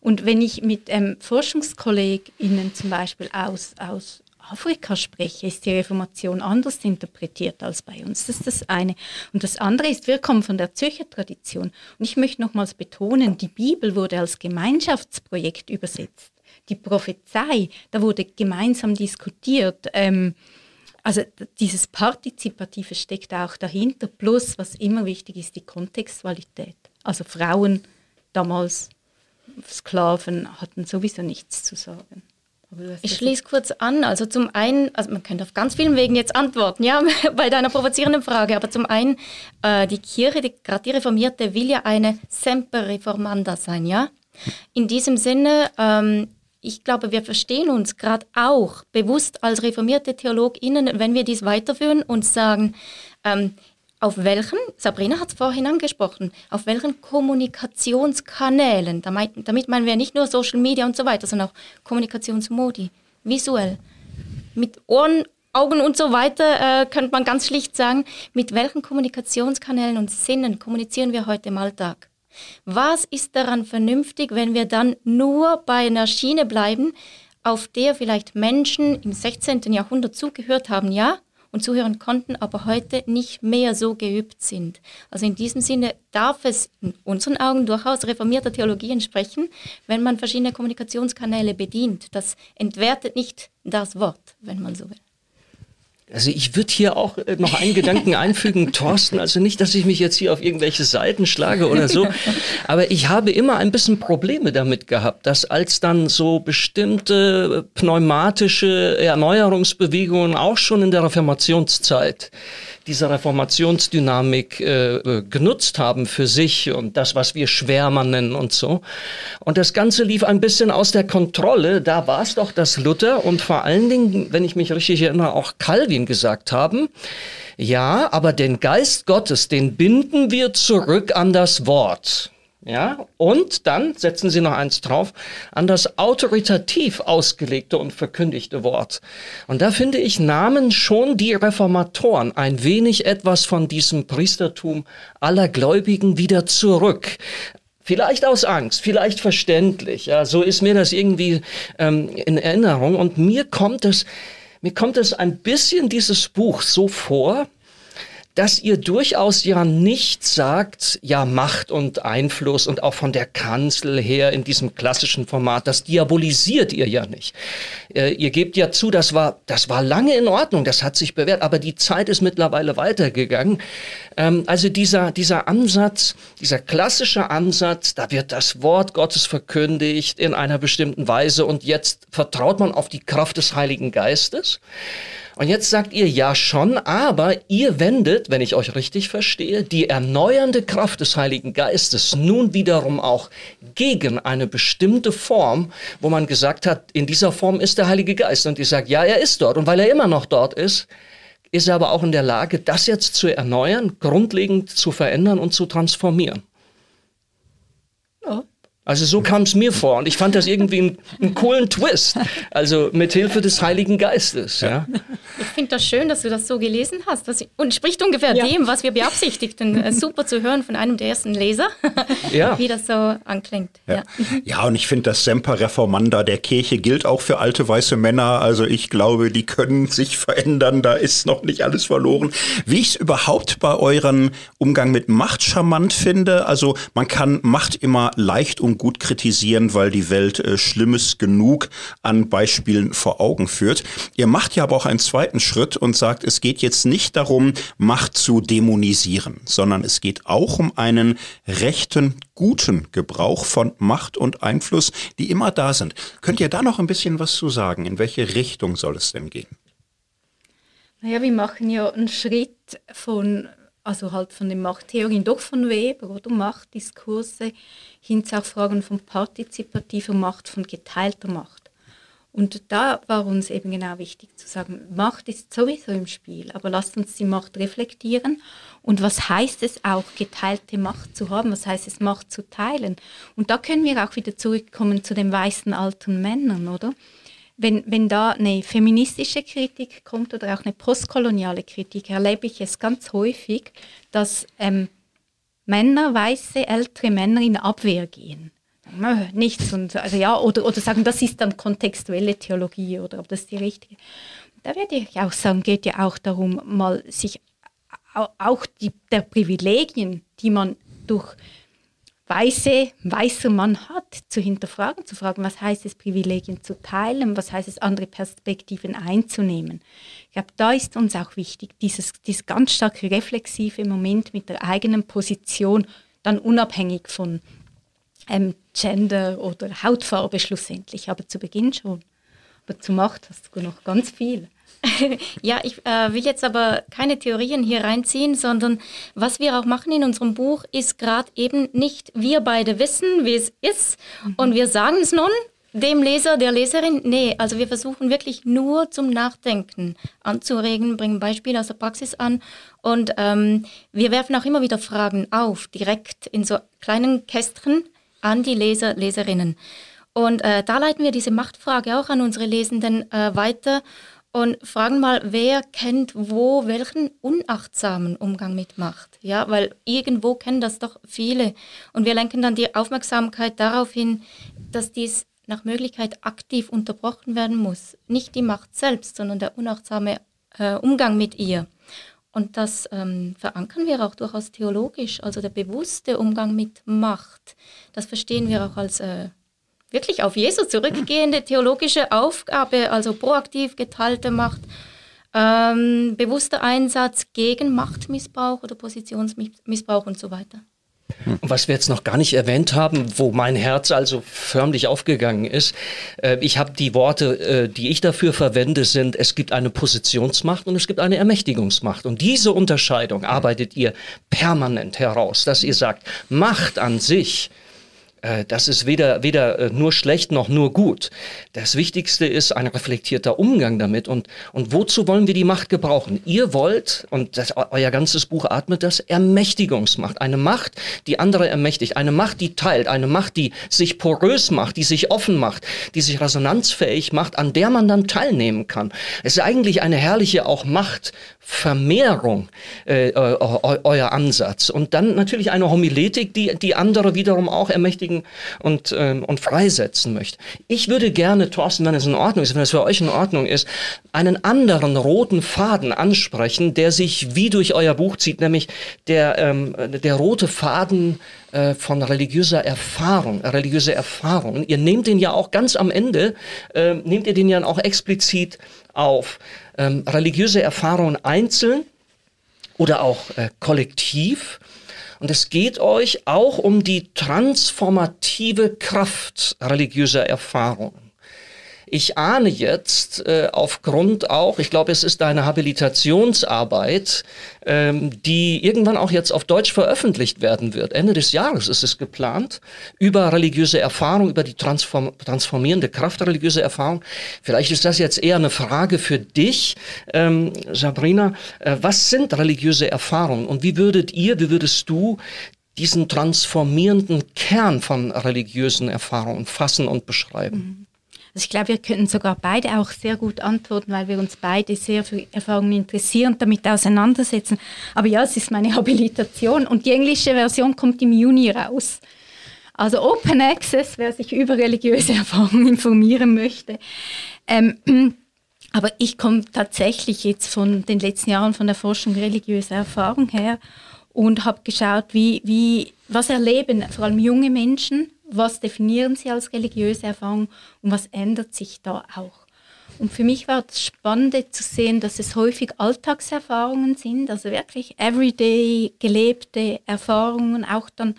C: Und wenn ich mit ähm, ForschungskollegInnen zum Beispiel aus, aus Afrika spreche, ist die Reformation anders interpretiert als bei uns. Das ist das eine. Und das andere ist, wir kommen von der Zürcher Tradition. Und ich möchte nochmals betonen, die Bibel wurde als Gemeinschaftsprojekt übersetzt. Die Prophezei, da wurde gemeinsam diskutiert. Ähm, also dieses Partizipative steckt auch dahinter. Plus, was immer wichtig ist, die Kontextualität. Also Frauen damals, Sklaven hatten sowieso nichts zu sagen.
D: Ich schließe kurz an. Also zum einen, also man könnte auf ganz vielen Wegen jetzt antworten, ja, <laughs> bei deiner provozierenden Frage. Aber zum einen, äh, die Kirche, die, gerade die Reformierte, will ja eine Semper Reformanda sein, ja. In diesem Sinne, ähm, ich glaube, wir verstehen uns gerade auch bewusst als reformierte TheologInnen, wenn wir dies weiterführen und sagen, ähm, auf welchen, Sabrina hat es vorhin angesprochen, auf welchen Kommunikationskanälen, damit, damit meinen wir nicht nur Social Media und so weiter, sondern auch Kommunikationsmodi, visuell, mit Ohren, Augen und so weiter, äh, könnte man ganz schlicht sagen, mit welchen Kommunikationskanälen und Sinnen kommunizieren wir heute im Alltag? Was ist daran vernünftig, wenn wir dann nur bei einer Schiene bleiben, auf der vielleicht Menschen im 16. Jahrhundert zugehört haben, ja, und zuhören konnten, aber heute nicht mehr so geübt sind. Also in diesem Sinne darf es in unseren Augen durchaus reformierter Theologie entsprechen, wenn man verschiedene Kommunikationskanäle bedient. Das entwertet nicht das Wort, wenn man so will.
A: Also ich würde hier auch äh, noch einen Gedanken <laughs> einfügen, Thorsten, also nicht, dass ich mich jetzt hier auf irgendwelche Seiten schlage oder so, <laughs> aber ich habe immer ein bisschen Probleme damit gehabt, dass als dann so bestimmte pneumatische Erneuerungsbewegungen auch schon in der Reformationszeit diese Reformationsdynamik äh, genutzt haben für sich und das, was wir Schwärmer nennen und so. Und das Ganze lief ein bisschen aus der Kontrolle. Da war es doch, dass Luther und vor allen Dingen, wenn ich mich richtig erinnere, auch Calvin gesagt haben, ja, aber den Geist Gottes, den binden wir zurück an das Wort. Ja, und dann setzen Sie noch eins drauf an das autoritativ ausgelegte und verkündigte Wort. Und da finde ich, nahmen schon die Reformatoren ein wenig etwas von diesem Priestertum aller Gläubigen wieder zurück. Vielleicht aus Angst, vielleicht verständlich. Ja, so ist mir das irgendwie ähm, in Erinnerung. Und mir kommt es, mir kommt es ein bisschen dieses Buch so vor, dass ihr durchaus ja nicht sagt, ja, Macht und Einfluss und auch von der Kanzel her in diesem klassischen Format, das diabolisiert ihr ja nicht. Äh, ihr gebt ja zu, das war, das war lange in Ordnung, das hat sich bewährt, aber die Zeit ist mittlerweile weitergegangen. Ähm, also dieser, dieser Ansatz, dieser klassische Ansatz, da wird das Wort Gottes verkündigt in einer bestimmten Weise und jetzt vertraut man auf die Kraft des Heiligen Geistes. Und jetzt sagt ihr ja schon, aber ihr wendet, wenn ich euch richtig verstehe, die erneuernde Kraft des Heiligen Geistes nun wiederum auch gegen eine bestimmte Form, wo man gesagt hat, in dieser Form ist der Heilige Geist. Und ihr sagt, ja, er ist dort. Und weil er immer noch dort ist, ist er aber auch in der Lage, das jetzt zu erneuern, grundlegend zu verändern und zu transformieren. Also so kam es mir vor und ich fand das irgendwie einen, einen coolen Twist. Also mit Hilfe des Heiligen Geistes. Ja.
D: Ich finde das schön, dass du das so gelesen hast. Das, und spricht ungefähr ja. dem, was wir beabsichtigten. Super zu hören von einem der ersten Leser, ja. <laughs> wie das so anklingt.
B: Ja, ja. und ich finde, das Semper Reformanda der Kirche gilt auch für alte weiße Männer. Also ich glaube, die können sich verändern. Da ist noch nicht alles verloren. Wie ich es überhaupt bei eurem Umgang mit Macht charmant finde. Also man kann Macht immer leicht und gut kritisieren, weil die Welt äh, Schlimmes genug an Beispielen vor Augen führt. Ihr macht ja aber auch einen zweiten Schritt und sagt, es geht jetzt nicht darum, Macht zu dämonisieren, sondern es geht auch um einen rechten, guten Gebrauch von Macht und Einfluss, die immer da sind. Könnt ihr da noch ein bisschen was zu sagen? In welche Richtung soll es denn gehen?
C: Naja, wir machen ja einen Schritt von also halt von den Machttheorien doch von Weber oder Machtdiskurse hin zu auch Fragen von partizipativer Macht, von geteilter Macht. Und da war uns eben genau wichtig zu sagen, Macht ist sowieso im Spiel, aber lasst uns die Macht reflektieren. Und was heißt es auch, geteilte Macht zu haben? Was heißt es, Macht zu teilen? Und da können wir auch wieder zurückkommen zu den weißen alten Männern, oder? Wenn, wenn da eine feministische Kritik kommt oder auch eine postkoloniale Kritik, erlebe ich es ganz häufig, dass ähm, Männer, weiße, ältere Männer in Abwehr gehen. nichts. Und, also ja, oder, oder sagen, das ist dann kontextuelle Theologie oder ob das die richtige. Da würde ich auch sagen, geht ja auch darum, mal sich auch die, der Privilegien, die man durch weiße, weißer Mann hat, zu hinterfragen, zu fragen, was heißt es, Privilegien zu teilen, was heißt es, andere Perspektiven einzunehmen. Ich glaube, da ist uns auch wichtig, dieses, dieses ganz starke reflexive Moment mit der eigenen Position, dann unabhängig von ähm, Gender oder Hautfarbe schlussendlich, aber zu Beginn schon. Aber zu Macht hast du noch ganz viel. <laughs>
D: ja, ich äh, will jetzt aber keine Theorien hier reinziehen, sondern was wir auch machen in unserem Buch ist gerade eben nicht, wir beide wissen, wie es ist mhm. und wir sagen es nun dem Leser, der Leserin. Nee, also wir versuchen wirklich nur zum Nachdenken anzuregen, bringen Beispiele aus der Praxis an und ähm, wir werfen auch immer wieder Fragen auf, direkt in so kleinen Kästchen an die Leser, Leserinnen. Und äh, da leiten wir diese Machtfrage auch an unsere Lesenden äh, weiter und fragen mal, wer kennt wo welchen unachtsamen Umgang mit Macht? Ja, weil irgendwo kennen das doch viele. Und wir lenken dann die Aufmerksamkeit darauf hin, dass dies nach Möglichkeit aktiv unterbrochen werden muss. Nicht die Macht selbst, sondern der unachtsame äh, Umgang mit ihr. Und das ähm, verankern wir auch durchaus theologisch, also der bewusste Umgang mit Macht. Das verstehen wir auch als äh, wirklich auf Jesus zurückgehende theologische Aufgabe, also proaktiv geteilte Macht, ähm, bewusster Einsatz gegen Machtmissbrauch oder Positionsmissbrauch und so weiter.
A: Was wir jetzt noch gar nicht erwähnt haben, wo mein Herz also förmlich aufgegangen ist, äh, ich habe die Worte, äh, die ich dafür verwende, sind, es gibt eine Positionsmacht und es gibt eine Ermächtigungsmacht. Und diese Unterscheidung arbeitet ihr permanent heraus, dass ihr sagt, Macht an sich das ist weder, weder äh, nur schlecht noch nur gut. Das Wichtigste ist ein reflektierter Umgang damit. Und, und wozu wollen wir die Macht gebrauchen? Ihr wollt, und das, euer ganzes Buch atmet das, Ermächtigungsmacht. Eine Macht, die andere ermächtigt. Eine Macht, die teilt. Eine Macht, die sich porös macht, die sich offen macht, die sich resonanzfähig macht, an der man dann teilnehmen kann. Es ist eigentlich eine herrliche auch Machtvermehrung, äh, euer Ansatz. Und dann natürlich eine Homiletik, die, die andere wiederum auch ermächtigt befriedigen und, ähm, und freisetzen möchte. Ich würde gerne, Thorsten, wenn es in Ordnung ist, wenn es für euch in Ordnung ist, einen anderen roten Faden ansprechen, der sich wie durch euer Buch zieht, nämlich der, ähm, der rote Faden äh, von religiöser Erfahrung, religiöse Erfahrung. Ihr nehmt den ja auch ganz am Ende, äh, nehmt ihr den ja auch explizit auf. Ähm, religiöse Erfahrungen einzeln oder auch äh, kollektiv und es geht euch auch um die transformative Kraft religiöser Erfahrungen. Ich ahne jetzt äh, aufgrund auch, ich glaube, es ist eine Habilitationsarbeit, ähm, die irgendwann auch jetzt auf Deutsch veröffentlicht werden wird. Ende des Jahres ist es geplant, über religiöse Erfahrung, über die transform transformierende Kraft religiöser Erfahrung. Vielleicht ist das jetzt eher eine Frage für dich, ähm, Sabrina. Äh, was sind religiöse Erfahrungen und wie würdet ihr, wie würdest du diesen transformierenden Kern von religiösen Erfahrungen fassen und beschreiben?
C: Also ich glaube, wir könnten sogar beide auch sehr gut antworten, weil wir uns beide sehr für Erfahrungen interessieren und damit auseinandersetzen. Aber ja, es ist meine <laughs> Habilitation und die englische Version kommt im Juni raus. Also Open Access, wer sich über religiöse <laughs> Erfahrungen informieren möchte. Ähm, <clears throat> aber ich komme tatsächlich jetzt von den letzten Jahren von der Forschung religiöser Erfahrung her und habe geschaut, wie, wie, was erleben vor allem junge Menschen was definieren sie als religiöse Erfahrung und was ändert sich da auch. Und für mich war es spannend zu sehen, dass es häufig Alltagserfahrungen sind, also wirklich everyday gelebte Erfahrungen, auch dann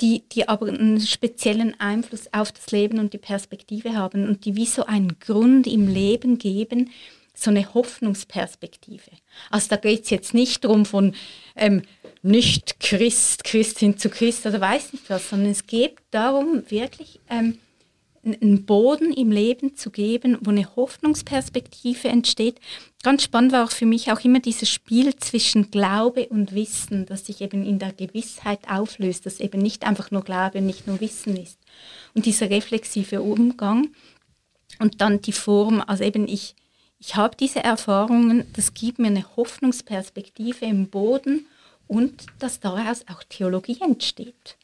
C: die, die aber einen speziellen Einfluss auf das Leben und die Perspektive haben und die wie so einen Grund im Leben geben, so eine Hoffnungsperspektive. Also da geht es jetzt nicht darum von ähm, nicht Christ, Christ hin zu Christ oder weiß nicht was, sondern es geht darum, wirklich ähm, einen Boden im Leben zu geben, wo eine Hoffnungsperspektive entsteht. Ganz spannend war auch für mich auch immer dieses Spiel zwischen Glaube und Wissen, das sich eben in der Gewissheit auflöst, dass eben nicht einfach nur Glaube und nicht nur Wissen ist. Und dieser reflexive Umgang und dann die Form, also eben ich, ich habe diese Erfahrungen, das gibt mir eine Hoffnungsperspektive im Boden und dass daraus auch Theologie entsteht.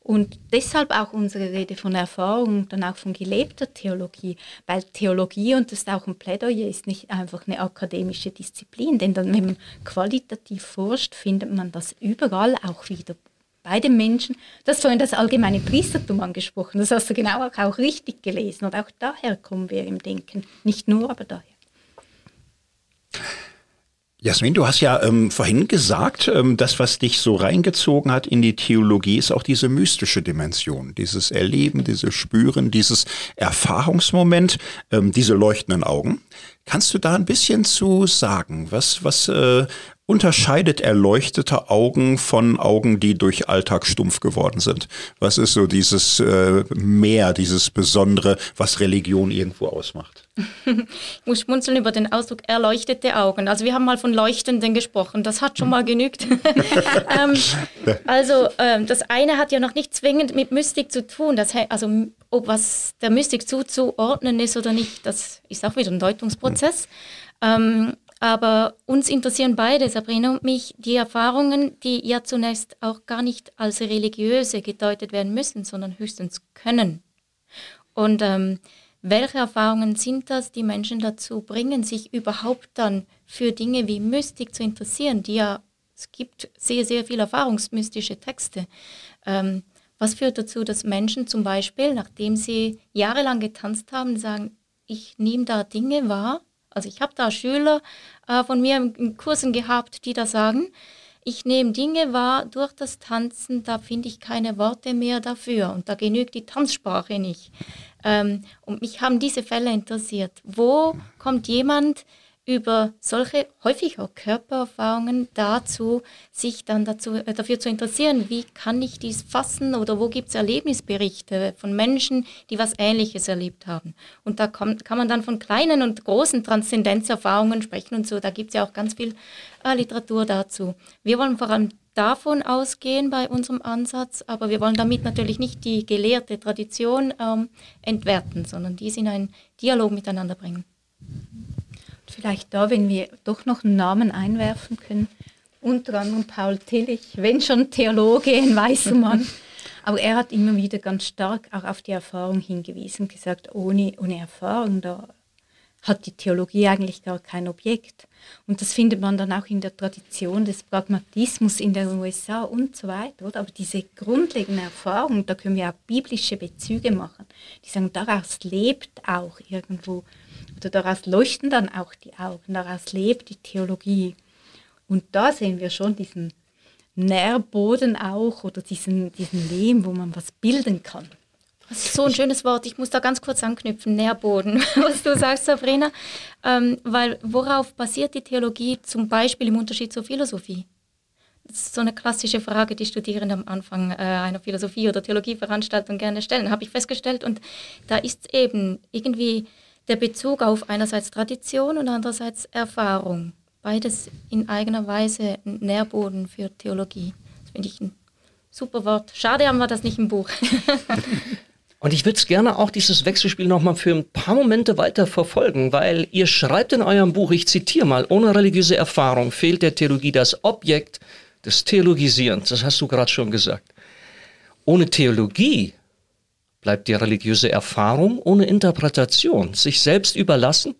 C: Und deshalb auch unsere Rede von Erfahrung, dann auch von gelebter Theologie, weil Theologie, und das ist auch ein Plädoyer, ist nicht einfach eine akademische Disziplin, denn dann, wenn man qualitativ forscht, findet man das überall auch wieder bei den Menschen. Das vorhin das allgemeine Priestertum angesprochen, das hast du genau auch, auch richtig gelesen und auch daher kommen wir im Denken, nicht nur, aber daher.
B: Jasmin, du hast ja ähm, vorhin gesagt, ähm, das, was dich so reingezogen hat in die Theologie, ist auch diese mystische Dimension, dieses Erleben, dieses Spüren, dieses Erfahrungsmoment, ähm, diese leuchtenden Augen. Kannst du da ein bisschen zu sagen? Was, was äh, unterscheidet erleuchtete Augen von Augen, die durch Alltag stumpf geworden sind? Was ist so dieses äh, Mehr, dieses Besondere, was Religion irgendwo ausmacht?
D: Ich <laughs> muss schmunzeln über den Ausdruck erleuchtete Augen. Also wir haben mal von Leuchtenden gesprochen, das hat schon mal genügt. <laughs> ähm, also ähm, das eine hat ja noch nicht zwingend mit Mystik zu tun. Das, also ob was der Mystik zuzuordnen ist oder nicht, das ist auch wieder ein Deutungsprozess. Ähm, aber uns interessieren beide, Sabrina und mich, die Erfahrungen, die ja zunächst auch gar nicht als religiöse gedeutet werden müssen, sondern höchstens können. Und ähm, welche Erfahrungen sind das, die Menschen dazu bringen, sich überhaupt dann für Dinge wie Mystik zu interessieren, die ja, es gibt sehr, sehr viele erfahrungsmystische Texte. Ähm, was führt dazu, dass Menschen zum Beispiel, nachdem sie jahrelang getanzt haben, sagen, ich nehme da Dinge wahr, also ich habe da Schüler äh, von mir in Kursen gehabt, die da sagen, ich nehme Dinge wahr durch das Tanzen, da finde ich keine Worte mehr dafür und da genügt die Tanzsprache nicht. Ähm, und mich haben diese Fälle interessiert. Wo kommt jemand, über solche häufig auch Körpererfahrungen dazu, sich dann dazu, äh, dafür zu interessieren, wie kann ich dies fassen oder wo gibt es Erlebnisberichte von Menschen, die was Ähnliches erlebt haben. Und da kommt, kann man dann von kleinen und großen Transzendenzerfahrungen sprechen und so. Da gibt es ja auch ganz viel äh, Literatur dazu. Wir wollen vor allem davon ausgehen bei unserem Ansatz, aber wir wollen damit natürlich nicht die gelehrte Tradition ähm, entwerten, sondern dies in einen Dialog miteinander bringen.
C: Vielleicht da, wenn wir doch noch einen Namen einwerfen können. Unter anderem Paul Tillich, wenn schon Theologe, ein weißer Mann. <laughs> Aber er hat immer wieder ganz stark auch auf die Erfahrung hingewiesen, gesagt, ohne, ohne Erfahrung, da hat die Theologie eigentlich gar kein Objekt. Und das findet man dann auch in der Tradition des Pragmatismus in den USA und so weiter. Oder? Aber diese grundlegende Erfahrung, da können wir auch biblische Bezüge machen. Die sagen, daraus lebt auch irgendwo oder daraus leuchten dann auch die Augen, daraus lebt die Theologie. Und da sehen wir schon diesen Nährboden auch oder diesen, diesen Lehm, wo man was bilden kann.
D: Das ist so ein schönes Wort. Ich muss da ganz kurz anknüpfen, Nährboden, <laughs> was du sagst, Sabrina. Ähm, weil worauf basiert die Theologie zum Beispiel im Unterschied zur Philosophie? Das ist so eine klassische Frage, die Studierende am Anfang äh, einer Philosophie- oder Theologieveranstaltung gerne stellen, habe ich festgestellt. Und da ist eben irgendwie der Bezug auf einerseits Tradition und andererseits Erfahrung. Beides in eigener Weise ein Nährboden für Theologie. Das finde ich ein super Wort. Schade haben wir das nicht im Buch. <laughs>
A: Und ich würde es gerne auch dieses Wechselspiel nochmal für ein paar Momente weiter verfolgen, weil ihr schreibt in eurem Buch, ich zitiere mal, ohne religiöse Erfahrung fehlt der Theologie das Objekt des Theologisierens. Das hast du gerade schon gesagt. Ohne Theologie bleibt die religiöse Erfahrung ohne Interpretation, sich selbst überlassen,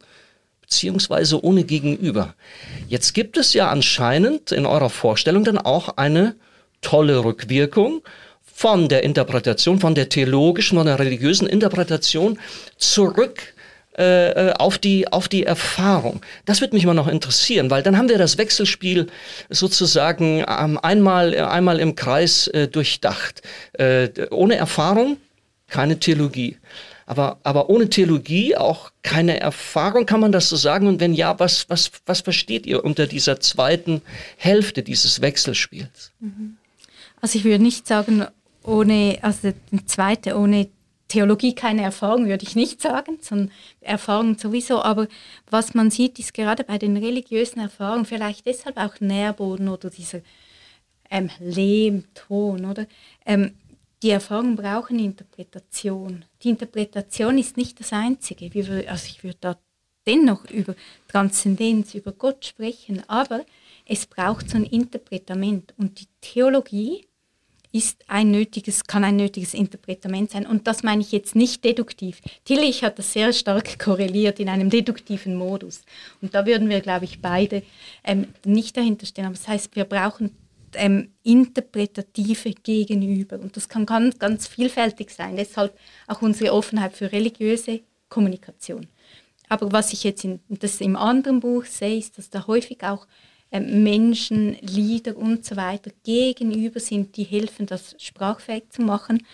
A: beziehungsweise ohne Gegenüber. Jetzt gibt es ja anscheinend in eurer Vorstellung dann auch eine tolle Rückwirkung von der Interpretation, von der theologischen, von der religiösen Interpretation zurück äh, äh auf, die, auf die Erfahrung. Das würde mich mal noch interessieren, weil dann haben wir das Wechselspiel sozusagen ähm, einmal, einmal im Kreis äh, durchdacht. Äh, ohne Erfahrung keine Theologie. Aber, aber ohne Theologie auch keine Erfahrung, kann man das so sagen? Und wenn ja, was, was, was versteht ihr unter dieser zweiten Hälfte dieses Wechselspiels?
C: Mhm. Also ich würde nicht sagen, ohne, also die zweite, ohne Theologie keine Erfahrung, würde ich nicht sagen, sondern Erfahrung sowieso. Aber was man sieht, ist gerade bei den religiösen Erfahrungen vielleicht deshalb auch Nährboden oder dieser ähm, Lehmton, oder? Ähm, die Erfahrungen brauchen Interpretation. Die Interpretation ist nicht das Einzige. also ich würde da dennoch über Transzendenz, über Gott sprechen, aber es braucht so ein Interpretament. Und die Theologie ist ein nötiges, kann ein nötiges Interpretament sein. Und das meine ich jetzt nicht deduktiv. Tillich hat das sehr stark korreliert in einem deduktiven Modus. Und da würden wir, glaube ich, beide ähm, nicht dahinter stehen. Aber das heißt, wir brauchen ähm, interpretative Gegenüber. Und das kann ganz, ganz vielfältig sein. Deshalb auch unsere Offenheit für religiöse Kommunikation. Aber was ich jetzt in, das im anderen Buch sehe, ist, dass da häufig auch ähm, Menschen, Lieder und so weiter gegenüber sind, die helfen, das sprachfähig zu machen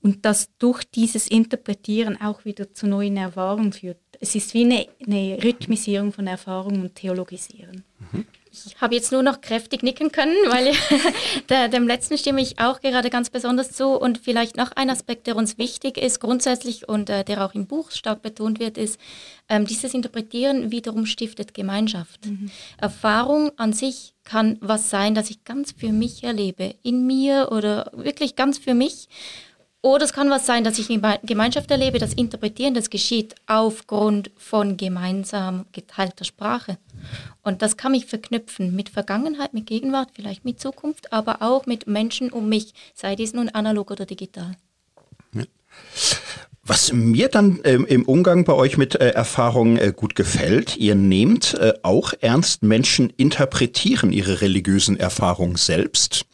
C: und das durch dieses Interpretieren auch wieder zu neuen Erfahrungen führt. Es ist wie eine, eine Rhythmisierung von Erfahrung und Theologisieren.
D: Mhm. Ich habe jetzt nur noch kräftig nicken können, weil <laughs> der, dem letzten stimme ich auch gerade ganz besonders zu. Und vielleicht noch ein Aspekt, der uns wichtig ist, grundsätzlich und äh, der auch im Buch stark betont wird, ist, ähm, dieses Interpretieren wiederum stiftet Gemeinschaft. Mhm. Erfahrung an sich kann was sein, das ich ganz für mich erlebe, in mir oder wirklich ganz für mich. Oder es kann was sein, dass ich in Gemeinschaft erlebe, das Interpretieren, das geschieht aufgrund von gemeinsam geteilter Sprache. Und das kann mich verknüpfen mit Vergangenheit, mit Gegenwart, vielleicht mit Zukunft, aber auch mit Menschen um mich, sei dies nun analog oder digital. Ja.
B: Was mir dann ähm, im Umgang bei euch mit äh, Erfahrungen äh, gut gefällt, ihr nehmt äh, auch ernst, Menschen interpretieren ihre religiösen Erfahrungen selbst.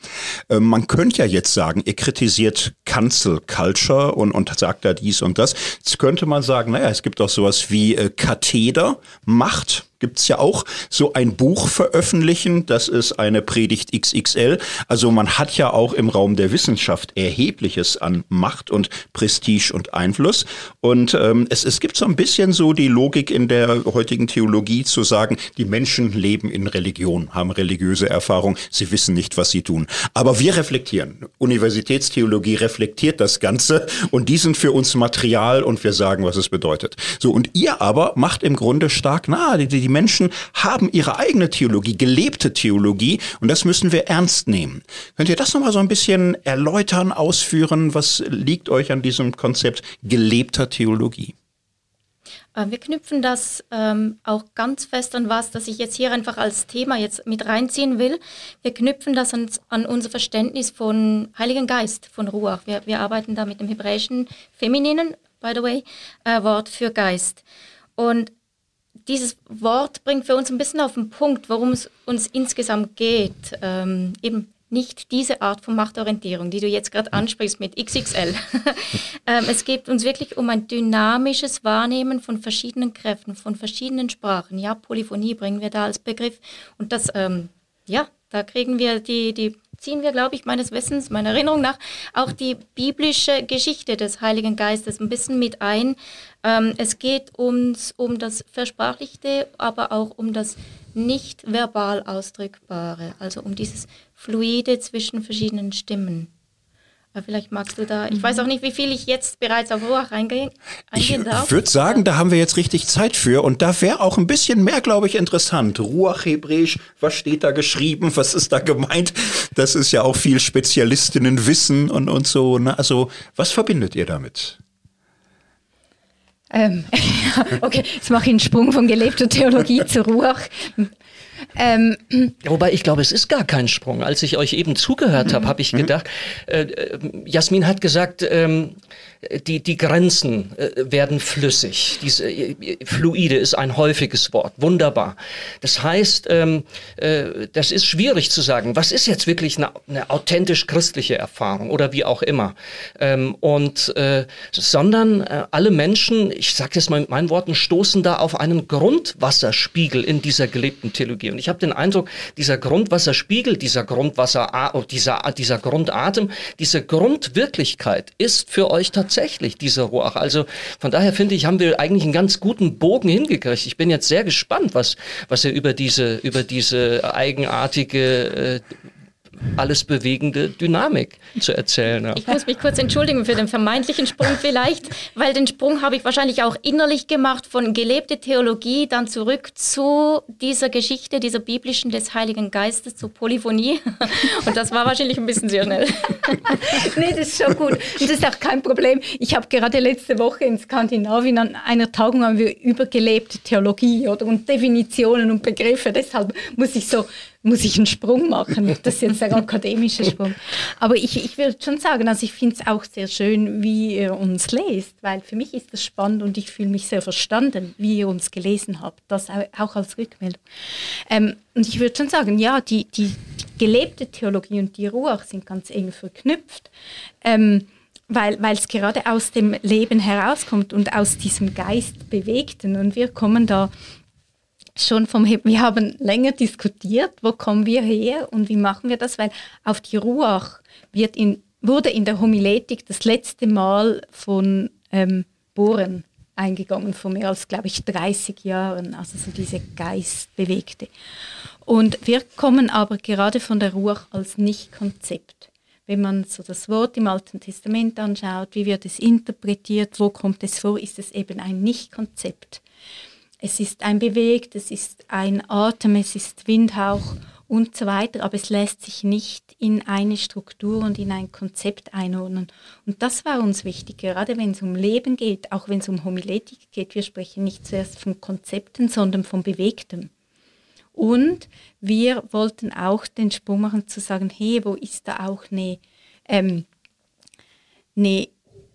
B: Ähm, man könnte ja jetzt sagen, ihr kritisiert Cancel Culture und, und sagt da dies und das. Jetzt könnte man sagen, naja, es gibt auch sowas wie äh, Katheder, Macht gibt's ja auch so ein Buch veröffentlichen, das ist eine Predigt XXL. Also man hat ja auch im Raum der Wissenschaft erhebliches an Macht und Prestige und Einfluss. Und ähm, es, es gibt so ein bisschen so die Logik in der heutigen Theologie zu sagen, die Menschen leben in Religion, haben religiöse Erfahrung, sie wissen nicht, was sie tun. Aber wir reflektieren. Universitätstheologie reflektiert das Ganze und die sind für uns Material und wir sagen, was es bedeutet. So, und ihr aber macht im Grunde stark nahe, die, die Menschen haben ihre eigene Theologie, gelebte Theologie und das müssen wir ernst nehmen. Könnt ihr das nochmal so ein bisschen erläutern, ausführen? Was liegt euch an diesem Konzept gelebter Theologie?
D: Äh, wir knüpfen das ähm, auch ganz fest an was, das ich jetzt hier einfach als Thema jetzt mit reinziehen will. Wir knüpfen das an, an unser Verständnis von Heiligen Geist, von Ruach. Wir, wir arbeiten da mit dem hebräischen femininen, by the way, äh, Wort für Geist. Und dieses Wort bringt für uns ein bisschen auf den Punkt, worum es uns insgesamt geht. Ähm, eben nicht diese Art von Machtorientierung, die du jetzt gerade ansprichst mit XXL. <laughs> ähm, es geht uns wirklich um ein dynamisches Wahrnehmen von verschiedenen Kräften, von verschiedenen Sprachen. Ja, Polyphonie bringen wir da als Begriff. Und das, ähm, ja, da kriegen wir die, die ziehen wir, glaube ich, meines Wissens, meiner Erinnerung nach, auch die biblische Geschichte des Heiligen Geistes ein bisschen mit ein. Ähm, es geht uns um das Versprachlichte, aber auch um das nicht verbal Ausdrückbare, also um dieses Fluide zwischen verschiedenen Stimmen. Vielleicht magst du da, ich weiß auch nicht, wie viel ich jetzt bereits auf Ruach eingehen,
B: eingehen darf. Ich würde sagen, da haben wir jetzt richtig Zeit für und da wäre auch ein bisschen mehr, glaube ich, interessant. Ruach Hebräisch, was steht da geschrieben, was ist da gemeint? Das ist ja auch viel Spezialistinnen wissen und, und so. Ne? Also, was verbindet ihr damit?
C: Ähm, <laughs> okay, jetzt mache ich einen Sprung von gelebter Theologie zu Ruach.
A: Ähm, Wobei ich glaube, es ist gar kein Sprung. Als ich euch eben zugehört habe, habe ich mhm. gedacht, äh, äh, Jasmin hat gesagt, ähm, die, die Grenzen äh, werden flüssig. Diese äh, fluide ist ein häufiges Wort. Wunderbar. Das heißt, ähm, äh, das ist schwierig zu sagen, was ist jetzt wirklich eine, eine authentisch christliche Erfahrung oder wie auch immer. Ähm, und äh, sondern äh, alle Menschen, ich sage jetzt mal mit meinen Worten, stoßen da auf einen Grundwasserspiegel in dieser gelebten Theologie. Und ich habe den Eindruck, dieser Grundwasserspiegel, dieser Grundwasser, dieser, dieser Grundatem, diese Grundwirklichkeit ist für euch tatsächlich tatsächlich dieser Ruach. Also von daher finde ich, haben wir eigentlich einen ganz guten Bogen hingekriegt. Ich bin jetzt sehr gespannt, was, was ihr über diese, über diese eigenartige äh, alles bewegende Dynamik zu erzählen.
D: Ja. Ich muss mich kurz entschuldigen für den vermeintlichen Sprung vielleicht, weil den Sprung habe ich wahrscheinlich auch innerlich gemacht von gelebte Theologie dann zurück zu dieser Geschichte, dieser biblischen des Heiligen Geistes, zur Polyphonie. Und das war wahrscheinlich ein bisschen sehr schnell. <laughs>
C: nee, das ist schon gut. Und das ist auch kein Problem. Ich habe gerade letzte Woche in Skandinavien an einer Tagung haben wir über gelebte Theologie oder und Definitionen und Begriffe. Deshalb muss ich so muss ich einen Sprung machen. Das ist jetzt ein <laughs> akademischer Sprung. Aber ich, ich würde schon sagen, also ich finde es auch sehr schön, wie ihr uns lest, weil für mich ist das spannend und ich fühle mich sehr verstanden, wie ihr uns gelesen habt. Das auch als Rückmeldung. Ähm, und ich würde schon sagen, ja, die, die, die, gelebte Theologie und die Ruhe sind ganz eng verknüpft. Ähm, weil es gerade aus dem Leben herauskommt und aus diesem Geist bewegten. Und wir kommen da schon vom, wir haben länger diskutiert, wo kommen wir her und wie machen wir das, weil auf die Ruach wird in, wurde in der Homiletik das letzte Mal von ähm, Bohren eingegangen, vor mehr als, glaube ich, 30 Jahren, also so diese Geistbewegte. Und wir kommen aber gerade von der Ruach als Nicht-Konzept. Wenn man so das Wort im Alten Testament anschaut, wie wird es interpretiert, wo kommt es vor, ist es eben ein Nicht-Konzept. Es ist ein Bewegt, es ist ein Atem, es ist Windhauch und so weiter, aber es lässt sich nicht in eine Struktur und in ein Konzept einordnen. Und das war uns wichtig, gerade wenn es um Leben geht, auch wenn es um Homiletik geht. Wir sprechen nicht zuerst von Konzepten, sondern von Bewegtem. Und wir wollten auch den Sprung machen zu sagen, hey, wo ist da auch eine, ähm, eine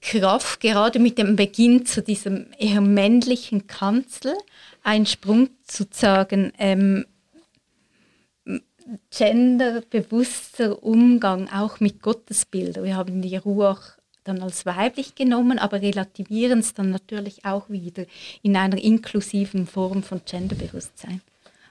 C: Kraft, gerade mit dem Beginn zu diesem eher männlichen Kanzel, ein Sprung zu sagen, ähm, genderbewusster Umgang auch mit Gottesbildern. Wir haben die Ruach dann als weiblich genommen, aber relativieren es dann natürlich auch wieder in einer inklusiven Form von Genderbewusstsein.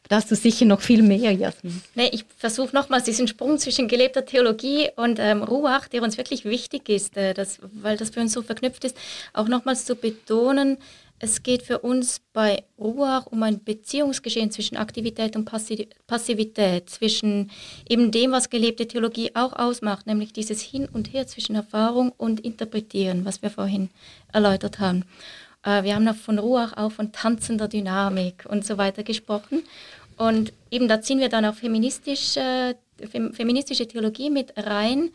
C: Da hast du sicher noch viel mehr, Jasmin.
D: Nee, ich versuche nochmals diesen Sprung zwischen gelebter Theologie und ähm, Ruach, der uns wirklich wichtig ist, äh, das, weil das für uns so verknüpft ist, auch nochmals zu betonen, es geht für uns bei Ruach um ein Beziehungsgeschehen zwischen Aktivität und Passivität, zwischen eben dem, was gelebte Theologie auch ausmacht, nämlich dieses Hin und Her zwischen Erfahrung und Interpretieren, was wir vorhin erläutert haben. Äh, wir haben von Ruach auch von tanzender Dynamik und so weiter gesprochen. Und eben da ziehen wir dann auch feministische, feministische Theologie mit rein.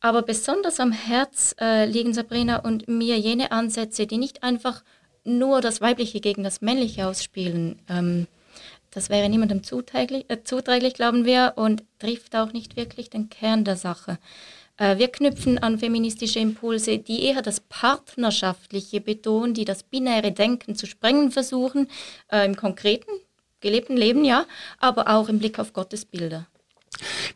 D: Aber besonders am Herz äh, liegen Sabrina und mir jene Ansätze, die nicht einfach nur das Weibliche gegen das Männliche ausspielen. Ähm, das wäre niemandem zuträglich, äh, zuträglich, glauben wir, und trifft auch nicht wirklich den Kern der Sache. Äh, wir knüpfen an feministische Impulse, die eher das Partnerschaftliche betonen, die das binäre Denken zu sprengen versuchen, äh, im konkreten, gelebten Leben, ja, aber auch im Blick auf Gottesbilder.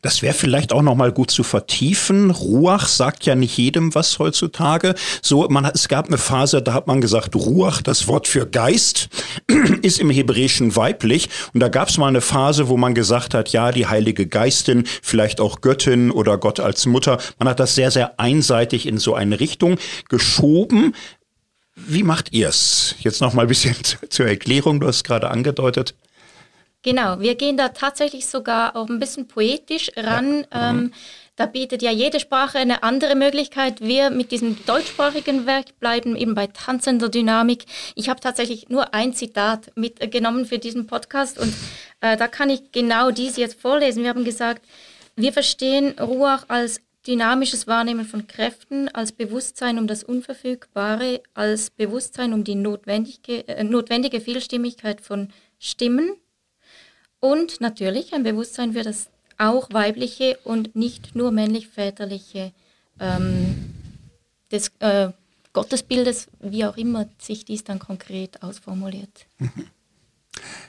B: Das wäre vielleicht auch noch mal gut zu vertiefen. Ruach sagt ja nicht jedem was heutzutage. So, man, es gab eine Phase, da hat man gesagt, Ruach, das Wort für Geist, <clears throat> ist im Hebräischen weiblich. Und da gab es mal eine Phase, wo man gesagt hat, ja, die Heilige Geistin, vielleicht auch Göttin oder Gott als Mutter. Man hat das sehr, sehr einseitig in so eine Richtung geschoben. Wie macht ihr's? Jetzt noch mal ein bisschen <laughs> zur Erklärung. Du hast gerade angedeutet.
D: Genau, wir gehen da tatsächlich sogar auch ein bisschen poetisch ran. Ja. Mhm. Ähm, da bietet ja jede Sprache eine andere Möglichkeit. Wir mit diesem deutschsprachigen Werk bleiben eben bei tanzender Dynamik. Ich habe tatsächlich nur ein Zitat mitgenommen für diesen Podcast und äh, da kann ich genau dies jetzt vorlesen. Wir haben gesagt, wir verstehen Ruach als dynamisches Wahrnehmen von Kräften, als Bewusstsein um das Unverfügbare, als Bewusstsein um die notwendige, äh, notwendige Vielstimmigkeit von Stimmen und natürlich ein Bewusstsein für das auch weibliche und nicht nur männlich-väterliche ähm, des äh, Gottesbildes, wie auch immer sich dies dann konkret ausformuliert.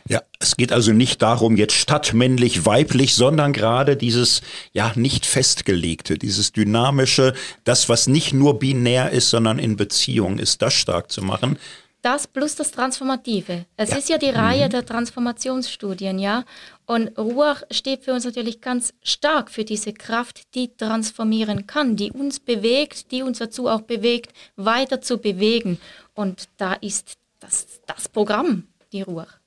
B: Ja, es geht also nicht darum, jetzt statt männlich, weiblich, sondern gerade dieses, ja, nicht festgelegte, dieses dynamische, das, was nicht nur binär ist, sondern in Beziehung ist, das stark zu machen
D: das plus das Transformative. Es ja. ist ja die Reihe mhm. der Transformationsstudien, ja. Und Ruach steht für uns natürlich ganz stark für diese Kraft, die transformieren kann, die uns bewegt, die uns dazu auch bewegt, weiter zu bewegen. Und da ist das, das Programm, die Ruach.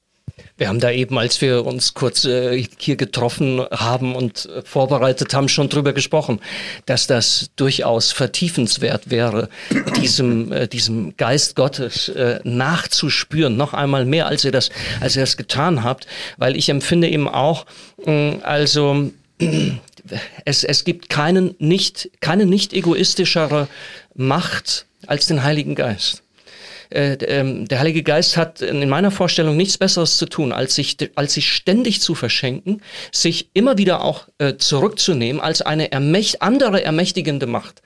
A: Wir haben da eben, als wir uns kurz äh, hier getroffen haben und äh, vorbereitet haben, schon drüber gesprochen, dass das durchaus vertiefenswert wäre, <clears throat> diesem, äh, diesem Geist Gottes äh, nachzuspüren, noch einmal mehr, als ihr das, als ihr das getan habt, weil ich empfinde eben auch, also <clears throat> es, es gibt keinen nicht, keine nicht egoistischere Macht als den Heiligen Geist. Äh, ähm, der Heilige Geist hat in meiner Vorstellung nichts Besseres zu tun, als sich, als sich ständig zu verschenken, sich immer wieder auch äh, zurückzunehmen als eine ermächt andere ermächtigende Macht.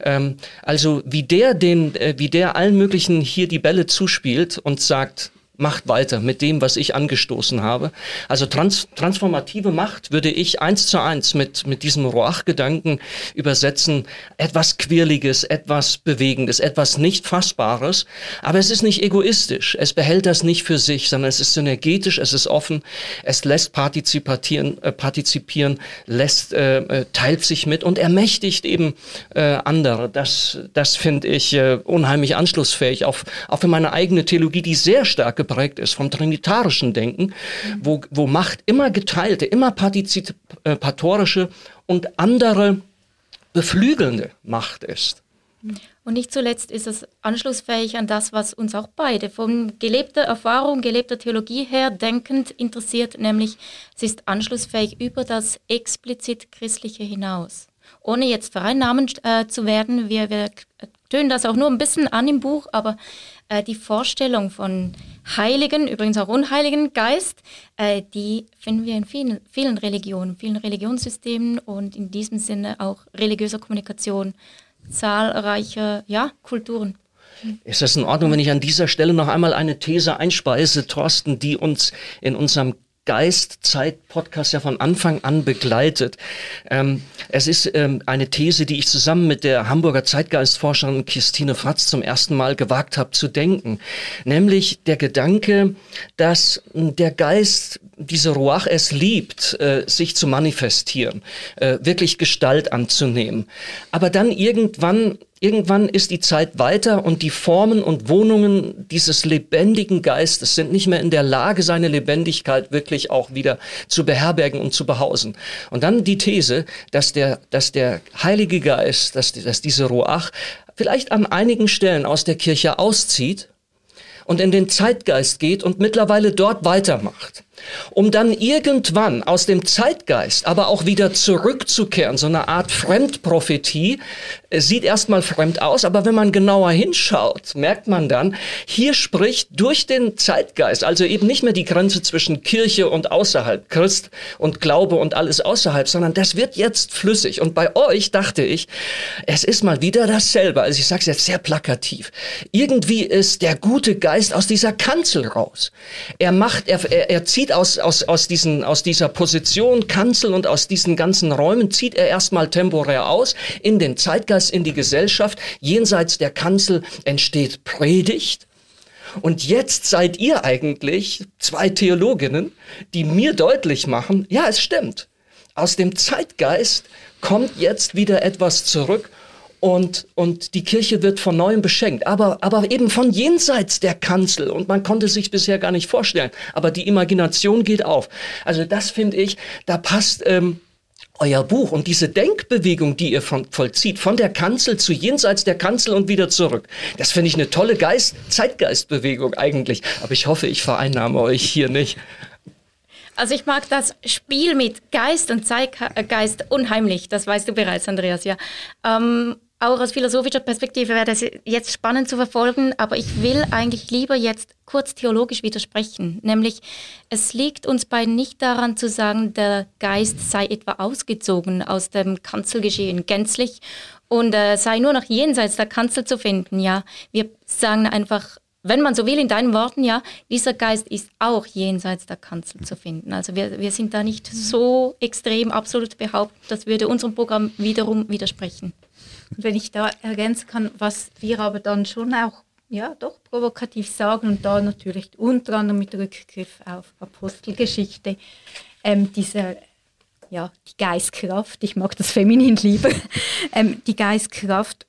A: Ähm, also wie der den, äh, wie der allen möglichen hier die Bälle zuspielt und sagt, macht weiter mit dem, was ich angestoßen habe. Also trans transformative Macht würde ich eins zu eins mit, mit diesem Roach-Gedanken übersetzen. Etwas Quirliges, etwas Bewegendes, etwas nicht Fassbares. Aber es ist nicht egoistisch. Es behält das nicht für sich, sondern es ist synergetisch, es ist offen, es lässt partizipieren, äh, partizipieren lässt, äh, äh teilt sich mit und ermächtigt eben äh, andere. Das, das finde ich äh, unheimlich anschlussfähig, auch, auch für meine eigene Theologie, die sehr stark geprägt ist vom trinitarischen Denken, wo, wo Macht immer geteilte, immer partizipatorische und andere beflügelnde Macht ist.
D: Und nicht zuletzt ist es anschlussfähig an das, was uns auch beide von gelebter Erfahrung, gelebter Theologie her denkend interessiert, nämlich es ist anschlussfähig über das explizit Christliche hinaus. Ohne jetzt vereinnahmen äh, zu werden, wir, wir tönen das auch nur ein bisschen an im Buch, aber äh, die Vorstellung von Heiligen, übrigens auch Unheiligen Geist, äh, die finden wir in vielen, vielen Religionen, vielen Religionssystemen und in diesem Sinne auch religiöser Kommunikation zahlreicher ja, Kulturen.
A: Ist das in Ordnung, wenn ich an dieser Stelle noch einmal eine These einspeise, Thorsten, die uns in unserem Geist-Zeit-Podcast ja von Anfang an begleitet. Ähm, es ist ähm, eine These, die ich zusammen mit der Hamburger Zeitgeistforscherin Christine Fratz zum ersten Mal gewagt habe zu denken. Nämlich der Gedanke, dass der Geist diese Ruach es liebt, äh, sich zu manifestieren, äh, wirklich Gestalt anzunehmen. Aber dann irgendwann Irgendwann ist die Zeit weiter und die Formen und Wohnungen dieses lebendigen Geistes sind nicht mehr in der Lage, seine Lebendigkeit wirklich auch wieder zu beherbergen und zu behausen. Und dann die These, dass der, dass der Heilige Geist, dass, dass diese Ruach vielleicht an einigen Stellen aus der Kirche auszieht und in den Zeitgeist geht und mittlerweile dort weitermacht um dann irgendwann aus dem Zeitgeist aber auch wieder zurückzukehren, so eine Art Fremdprophetie, es sieht erstmal fremd aus, aber wenn man genauer hinschaut, merkt man dann, hier spricht durch den Zeitgeist, also eben nicht mehr die Grenze zwischen Kirche und außerhalb, Christ und Glaube und alles außerhalb, sondern das wird jetzt flüssig. Und bei euch dachte ich, es ist mal wieder dasselbe. Also ich sage es jetzt sehr plakativ. Irgendwie ist der gute Geist aus dieser Kanzel raus. Er macht, er, er zieht aus, aus, aus, diesen, aus dieser Position Kanzel und aus diesen ganzen Räumen, zieht er erstmal temporär aus in den Zeitgeist in die Gesellschaft. Jenseits der Kanzel entsteht Predigt. Und jetzt seid ihr eigentlich zwei Theologinnen, die mir deutlich machen, ja, es stimmt. Aus dem Zeitgeist kommt jetzt wieder etwas zurück und, und die Kirche wird von neuem beschenkt, aber, aber eben von jenseits der Kanzel und man konnte sich bisher gar nicht vorstellen. Aber die Imagination geht auf. Also das finde ich, da passt ähm, euer Buch und diese Denkbewegung, die ihr von, vollzieht, von der Kanzel zu jenseits der Kanzel und wieder zurück. Das finde ich eine tolle Geist, Zeitgeistbewegung eigentlich. Aber ich hoffe, ich vereinnahme euch hier nicht.
D: Also ich mag das Spiel mit Geist und Zeitgeist unheimlich. Das weißt du bereits, Andreas, ja. Ähm, auch aus philosophischer Perspektive wäre das jetzt spannend zu verfolgen, aber ich will eigentlich lieber jetzt kurz theologisch widersprechen. Nämlich, es liegt uns beiden nicht daran zu sagen, der Geist sei etwa ausgezogen aus dem Kanzelgeschehen gänzlich und äh, sei nur noch jenseits der Kanzel zu finden. Ja, wir sagen einfach, wenn man so will, in deinen Worten, ja, dieser Geist ist auch jenseits der Kanzel zu finden. Also wir, wir sind da nicht so extrem absolut behauptet, das würde unserem Programm wiederum widersprechen.
C: Wenn ich da ergänzen kann, was wir aber dann schon auch ja, doch provokativ sagen und da natürlich unter anderem mit Rückgriff auf Apostelgeschichte, ähm, diese, ja, die Geistkraft, ich mag das Feminin lieber, <laughs> ähm, die Geistkraft,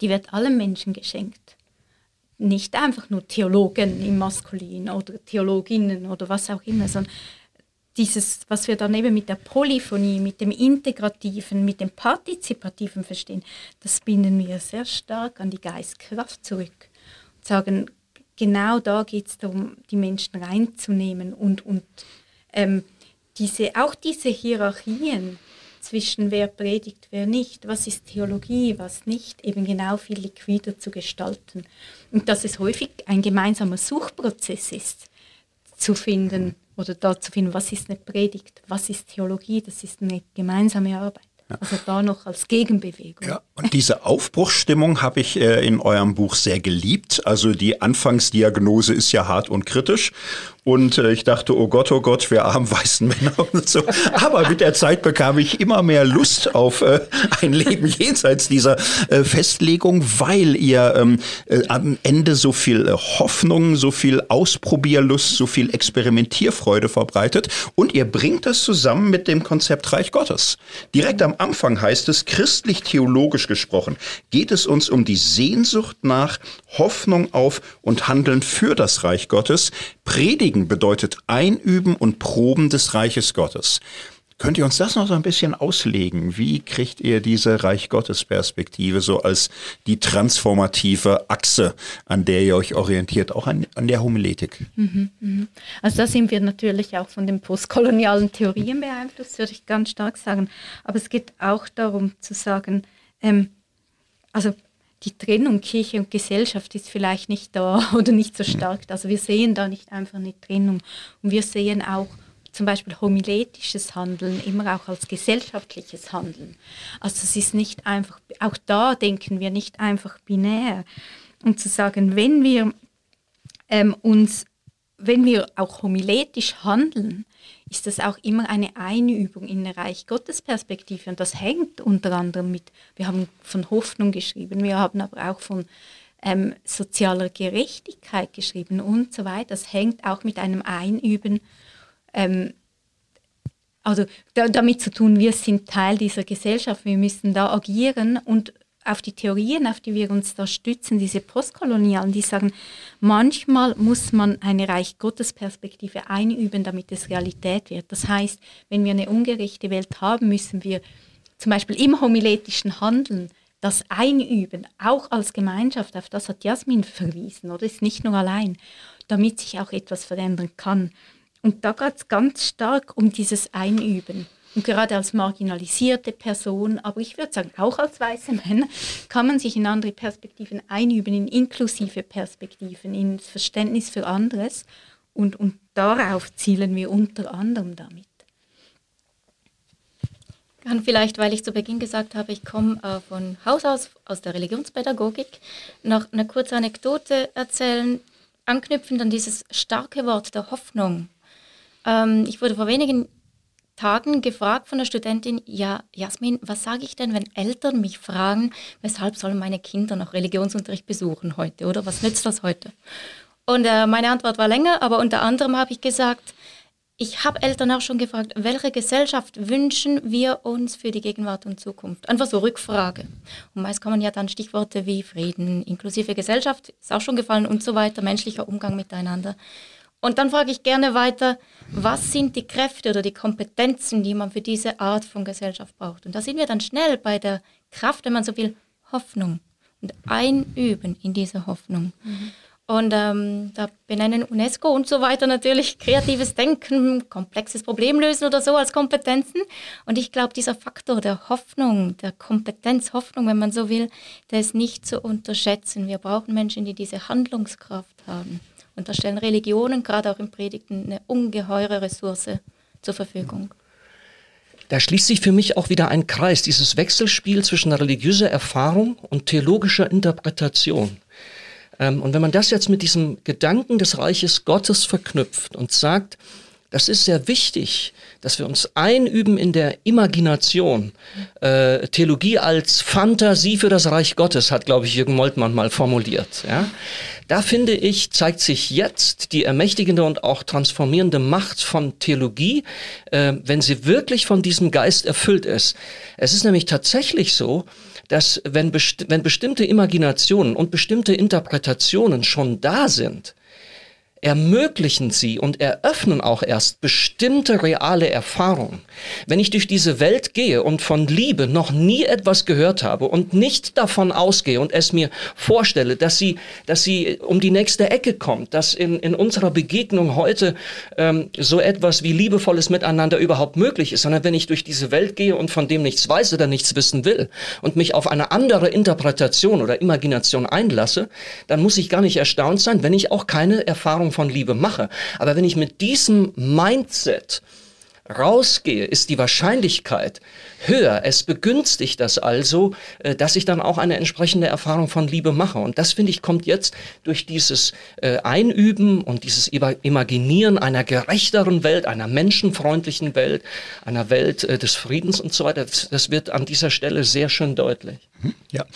C: die wird allen Menschen geschenkt. Nicht einfach nur Theologen im Maskulin oder Theologinnen oder was auch immer, sondern dieses, was wir dann eben mit der Polyphonie, mit dem Integrativen, mit dem Partizipativen verstehen, das binden wir sehr stark an die Geistkraft zurück. Und sagen, genau da geht es darum, die Menschen reinzunehmen und, und ähm, diese, auch diese Hierarchien zwischen wer predigt, wer nicht, was ist Theologie, was nicht, eben genau viel liquider zu gestalten. Und dass es häufig ein gemeinsamer Suchprozess ist, zu finden oder da zu finden, was ist eine Predigt, was ist Theologie, das ist eine gemeinsame Arbeit. Also da noch als Gegenbewegung.
B: Ja, und diese Aufbruchsstimmung habe ich äh, in eurem Buch sehr geliebt. Also die Anfangsdiagnose ist ja hart und kritisch. Und äh, ich dachte, oh Gott, oh Gott, wir armen weißen Männer und so. Aber mit der Zeit bekam ich immer mehr Lust auf äh, ein Leben jenseits dieser äh, Festlegung, weil ihr ähm, äh, am Ende so viel äh, Hoffnung, so viel Ausprobierlust, so viel Experimentierfreude verbreitet. Und ihr bringt das zusammen mit dem Konzept Reich Gottes. Direkt am Anfang heißt es, christlich-theologisch gesprochen, geht es uns um die Sehnsucht nach Hoffnung auf und Handeln für das Reich Gottes. Predigen bedeutet Einüben und Proben des Reiches Gottes. Könnt ihr uns das noch so ein bisschen auslegen? Wie kriegt ihr diese Reich Gottes Perspektive so als die transformative Achse, an der ihr euch orientiert, auch an, an der Homiletik? Mhm,
C: mh. Also da sind wir natürlich auch von den postkolonialen Theorien beeinflusst, würde ich ganz stark sagen. Aber es geht auch darum zu sagen, ähm, also die Trennung Kirche und Gesellschaft ist vielleicht nicht da <laughs> oder nicht so stark. Also wir sehen da nicht einfach eine Trennung. Und wir sehen auch zum Beispiel homiletisches Handeln immer auch als gesellschaftliches Handeln. Also es ist nicht einfach, auch da denken wir nicht einfach binär. Und zu sagen, wenn wir ähm, uns, wenn wir auch homiletisch handeln, ist das auch immer eine Einübung in eine Reich Gottes Perspektive. Und das hängt unter anderem mit, wir haben von Hoffnung geschrieben, wir haben aber auch von ähm, sozialer Gerechtigkeit geschrieben und so weiter. Das hängt auch mit einem Einüben ähm, also da, damit zu tun, wir sind Teil dieser Gesellschaft, wir müssen da agieren und auf die Theorien, auf die wir uns da stützen, diese Postkolonialen, die sagen, manchmal muss man eine Reich Gottes Perspektive einüben, damit es Realität wird. Das heißt, wenn wir eine ungerechte Welt haben, müssen wir zum Beispiel im homiletischen Handeln das einüben, auch als Gemeinschaft, auf das hat Jasmin verwiesen, oder ist nicht nur allein, damit sich auch etwas verändern kann. Und da geht es ganz stark um dieses Einüben. Und gerade als marginalisierte Person, aber ich würde sagen auch als weiße Männer, kann man sich in andere Perspektiven einüben, in inklusive Perspektiven, in Verständnis für anderes. Und, und darauf zielen wir unter anderem damit.
D: Kann vielleicht, weil ich zu Beginn gesagt habe, ich komme äh, von Haus aus, aus der Religionspädagogik, noch eine kurze Anekdote erzählen, anknüpfend an dieses starke Wort der Hoffnung ähm, ich wurde vor wenigen Tagen gefragt von der Studentin, ja, Jasmin, was sage ich denn, wenn Eltern mich fragen, weshalb sollen meine Kinder noch Religionsunterricht besuchen heute oder was nützt das heute? Und äh, meine Antwort war länger, aber unter anderem habe ich gesagt, ich habe Eltern auch schon gefragt, welche Gesellschaft wünschen wir uns für die Gegenwart und Zukunft? Einfach so Rückfrage. Und meist kommen ja dann Stichworte wie Frieden, inklusive Gesellschaft, ist auch schon gefallen und so weiter, menschlicher Umgang miteinander. Und dann frage ich gerne weiter, was sind die Kräfte oder die Kompetenzen, die man für diese Art von Gesellschaft braucht? Und da sind wir dann schnell bei der Kraft, wenn man so will, Hoffnung und Einüben in dieser Hoffnung. Mhm. Und ähm, da benennen UNESCO und so weiter natürlich <laughs> kreatives Denken, komplexes Problemlösen oder so als Kompetenzen. Und ich glaube, dieser Faktor der Hoffnung, der Kompetenz, Hoffnung, wenn man so will, der ist nicht zu unterschätzen. Wir brauchen Menschen, die diese Handlungskraft haben. Und da stellen Religionen, gerade auch im Predigten, eine ungeheure Ressource zur Verfügung.
A: Da schließt sich für mich auch wieder ein Kreis, dieses Wechselspiel zwischen religiöser Erfahrung und theologischer Interpretation. Ähm, und wenn man das jetzt mit diesem Gedanken des Reiches Gottes verknüpft und sagt, das ist sehr wichtig, dass wir uns einüben in der Imagination. Äh, Theologie als Fantasie für das Reich Gottes, hat, glaube ich, Jürgen Moltmann mal formuliert. Ja? Da finde ich, zeigt sich jetzt die ermächtigende und auch transformierende Macht von Theologie, äh, wenn sie wirklich von diesem Geist erfüllt ist. Es ist nämlich tatsächlich so, dass wenn, besti wenn bestimmte Imaginationen und bestimmte Interpretationen schon da sind, ermöglichen sie und eröffnen auch erst bestimmte reale Erfahrungen. Wenn ich durch diese Welt gehe und von Liebe noch nie etwas gehört habe und nicht davon ausgehe und es mir vorstelle, dass sie, dass sie um die nächste Ecke kommt, dass in, in unserer Begegnung heute ähm, so etwas wie liebevolles Miteinander überhaupt möglich ist, sondern wenn ich durch diese Welt gehe und von dem nichts weiß oder nichts wissen will und mich auf eine andere Interpretation oder Imagination einlasse, dann muss ich gar nicht erstaunt sein, wenn ich auch keine Erfahrung von Liebe mache. Aber wenn ich mit diesem Mindset rausgehe, ist die Wahrscheinlichkeit höher. Es begünstigt das also, äh, dass ich dann auch eine entsprechende Erfahrung von Liebe mache. Und das, finde ich, kommt jetzt durch dieses äh, Einüben und dieses Imaginieren einer gerechteren Welt, einer menschenfreundlichen Welt, einer Welt äh, des Friedens und so weiter. Das wird an dieser Stelle sehr schön deutlich.
B: Ja.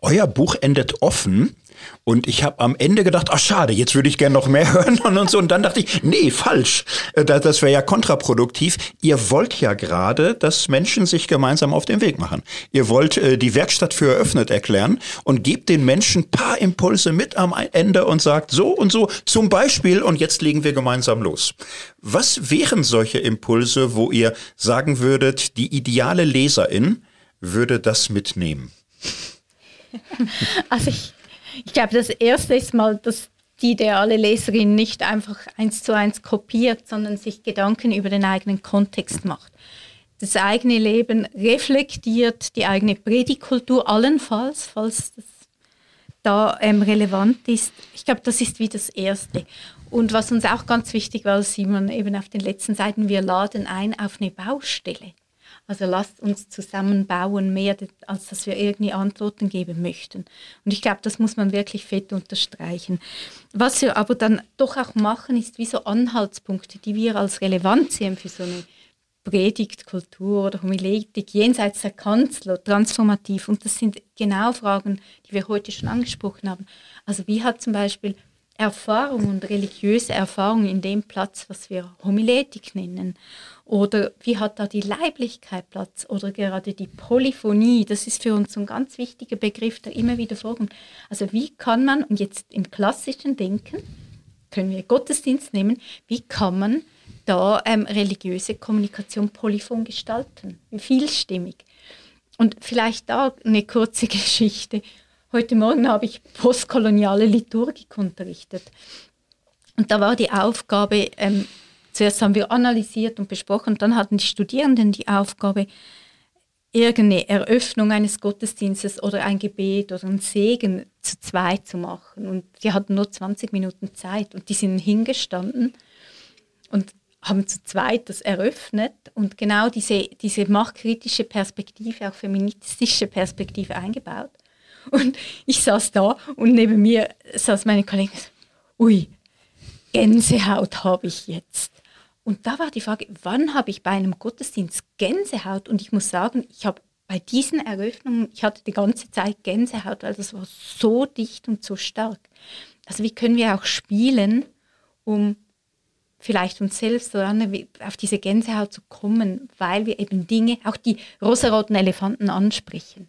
B: Euer Buch endet offen und ich habe am Ende gedacht, ach schade, jetzt würde ich gerne noch mehr <laughs> hören und so. Und dann dachte ich, nee, falsch. Äh, das wäre ja kontraproduktiv. Ihr wollt ja gerade, dass Menschen sich gemeinsam auf den Weg machen. Ihr wollt äh, die Werkstatt für eröffnet erklären und gebt den Menschen paar Impulse mit am Ende und sagt so und so zum Beispiel und jetzt legen wir gemeinsam los. Was wären solche Impulse, wo ihr sagen würdet, die ideale Leserin würde das mitnehmen? <laughs>
C: Also ich ich glaube, das erste ist mal, dass die ideale Leserin nicht einfach eins zu eins kopiert, sondern sich Gedanken über den eigenen Kontext macht. Das eigene Leben reflektiert, die eigene Predigkultur allenfalls, falls das da ähm, relevant ist. Ich glaube, das ist wie das Erste. Und was uns auch ganz wichtig war, Simon, eben auf den letzten Seiten, wir laden ein auf eine Baustelle. Also lasst uns zusammenbauen, mehr als dass wir irgendwie Antworten geben möchten. Und ich glaube, das muss man wirklich fett unterstreichen. Was wir aber dann doch auch machen, ist wie so Anhaltspunkte, die wir als relevant sehen für so eine Predigt, Kultur oder Homiletik jenseits der Kanzler, transformativ. Und das sind genau Fragen, die wir heute schon angesprochen haben. Also wie hat zum Beispiel Erfahrung und religiöse Erfahrung in dem Platz, was wir Homiletik nennen? Oder wie hat da die Leiblichkeit Platz? Oder gerade die Polyphonie, das ist für uns ein ganz wichtiger Begriff, der immer wieder vorkommt. Also wie kann man, und jetzt im klassischen Denken, können wir Gottesdienst nehmen, wie kann man da ähm, religiöse Kommunikation polyphon gestalten? Vielstimmig? Und vielleicht da eine kurze <laughs> Geschichte. Heute Morgen habe ich postkoloniale Liturgik unterrichtet. Und da war die Aufgabe, ähm, Zuerst haben wir analysiert und besprochen, dann hatten die Studierenden die Aufgabe, irgendeine Eröffnung eines Gottesdienstes oder ein Gebet oder ein Segen zu zweit zu machen. Und die hatten nur 20 Minuten Zeit und die sind hingestanden und haben zu zweit das eröffnet und genau diese, diese machtkritische Perspektive, auch feministische Perspektive eingebaut. Und ich saß da und neben mir saß meine Kollegin, ui, Gänsehaut habe ich jetzt. Und da war die Frage, wann habe ich bei einem Gottesdienst Gänsehaut? Und ich muss sagen, ich habe bei diesen Eröffnungen, ich hatte die ganze Zeit Gänsehaut, weil das war so dicht und so stark. Also wie können wir auch spielen, um vielleicht uns selbst oder andere auf diese Gänsehaut zu kommen, weil wir eben Dinge, auch die rosaroten Elefanten ansprechen.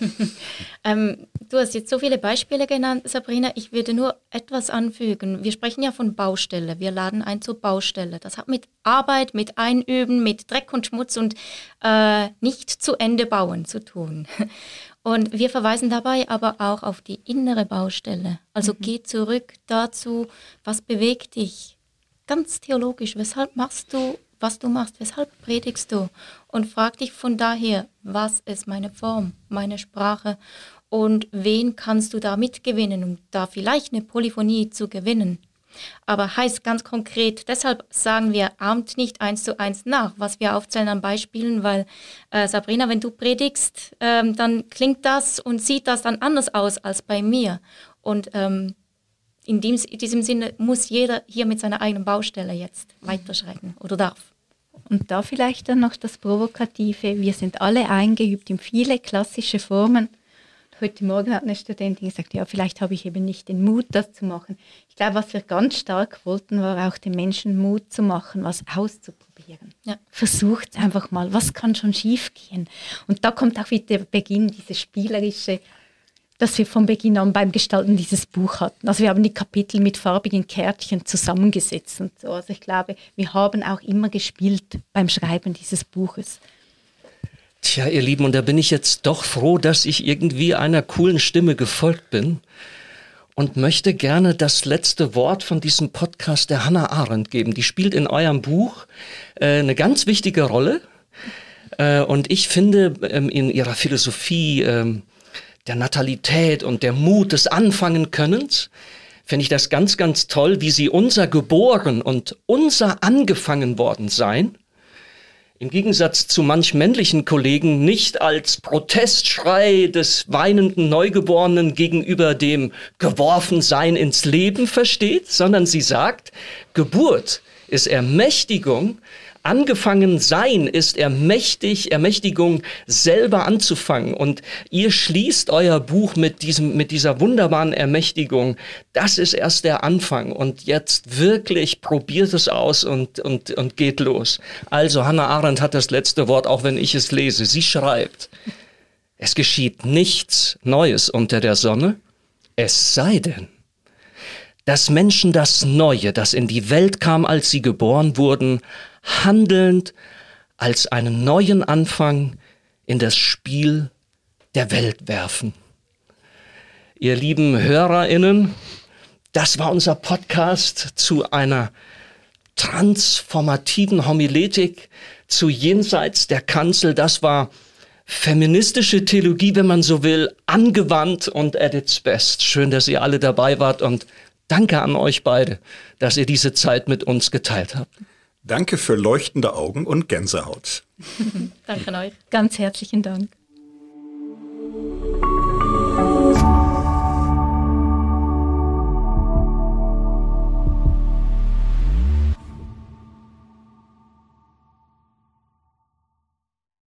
C: <laughs>
D: ähm, du hast jetzt so viele Beispiele genannt, Sabrina. Ich würde nur etwas anfügen. Wir sprechen ja von Baustelle. Wir laden ein zur Baustelle. Das hat mit Arbeit, mit Einüben, mit Dreck und Schmutz und äh, nicht zu Ende bauen zu tun. <laughs> Und wir verweisen dabei aber auch auf die innere Baustelle. Also mhm. geh zurück dazu, was bewegt dich? Ganz theologisch, weshalb machst du was du machst, weshalb predigst du und frag dich von daher, was ist meine Form, meine Sprache und wen kannst du da mitgewinnen, um da vielleicht eine Polyphonie zu gewinnen. Aber heißt ganz konkret, deshalb sagen wir, ahmt nicht eins zu eins nach, was wir aufzählen an Beispielen, weil äh, Sabrina, wenn du predigst, ähm, dann klingt das und sieht das dann anders aus als bei mir. Und ähm, in, dem, in diesem Sinne muss jeder hier mit seiner eigenen Baustelle jetzt weiterschreiten oder darf.
C: Und da vielleicht dann noch das Provokative. Wir sind alle eingeübt in viele klassische Formen. Heute Morgen hat eine Studentin gesagt, ja, vielleicht habe ich eben nicht den Mut, das zu machen. Ich glaube, was wir ganz stark wollten, war auch den Menschen Mut zu machen, was auszuprobieren. Ja. Versucht einfach mal, was kann schon schiefgehen? Und da kommt auch wieder der Beginn, diese spielerische das wir von Beginn an beim Gestalten dieses Buch hatten. Also wir haben die Kapitel mit farbigen Kärtchen zusammengesetzt und so. Also ich glaube, wir haben auch immer gespielt beim Schreiben dieses Buches.
A: Tja, ihr Lieben, und da bin ich jetzt doch froh, dass ich irgendwie einer coolen Stimme gefolgt bin und möchte gerne das letzte Wort von diesem Podcast der Hannah Arendt geben. Die spielt in eurem Buch äh, eine ganz wichtige Rolle. Äh, und ich finde ähm, in ihrer Philosophie ähm, der Natalität und der Mut des Anfangenkönnens, finde ich das ganz, ganz toll, wie sie unser geboren und unser angefangen worden sein im Gegensatz zu manch männlichen Kollegen nicht als Protestschrei des weinenden Neugeborenen gegenüber dem Geworfensein ins Leben versteht, sondern sie sagt, Geburt ist Ermächtigung angefangen sein ist ermächtig, Ermächtigung selber anzufangen. Und ihr schließt euer Buch mit diesem, mit dieser wunderbaren Ermächtigung. Das ist erst der Anfang. Und jetzt wirklich probiert es aus und, und, und geht los. Also Hannah Arendt hat das letzte Wort, auch wenn ich es lese. Sie schreibt, es geschieht nichts Neues unter der Sonne, es sei denn, dass Menschen das Neue, das in die Welt kam, als sie geboren wurden, handelnd als einen neuen Anfang in das Spiel der Welt werfen. Ihr lieben Hörerinnen, das war unser Podcast zu einer transformativen Homiletik zu jenseits der Kanzel. Das war feministische Theologie, wenn man so will, angewandt und at its best. Schön, dass ihr alle dabei wart und danke an euch beide, dass ihr diese Zeit mit uns geteilt habt.
B: Danke für leuchtende Augen und Gänsehaut. <laughs>
C: Danke an euch. Ganz herzlichen Dank.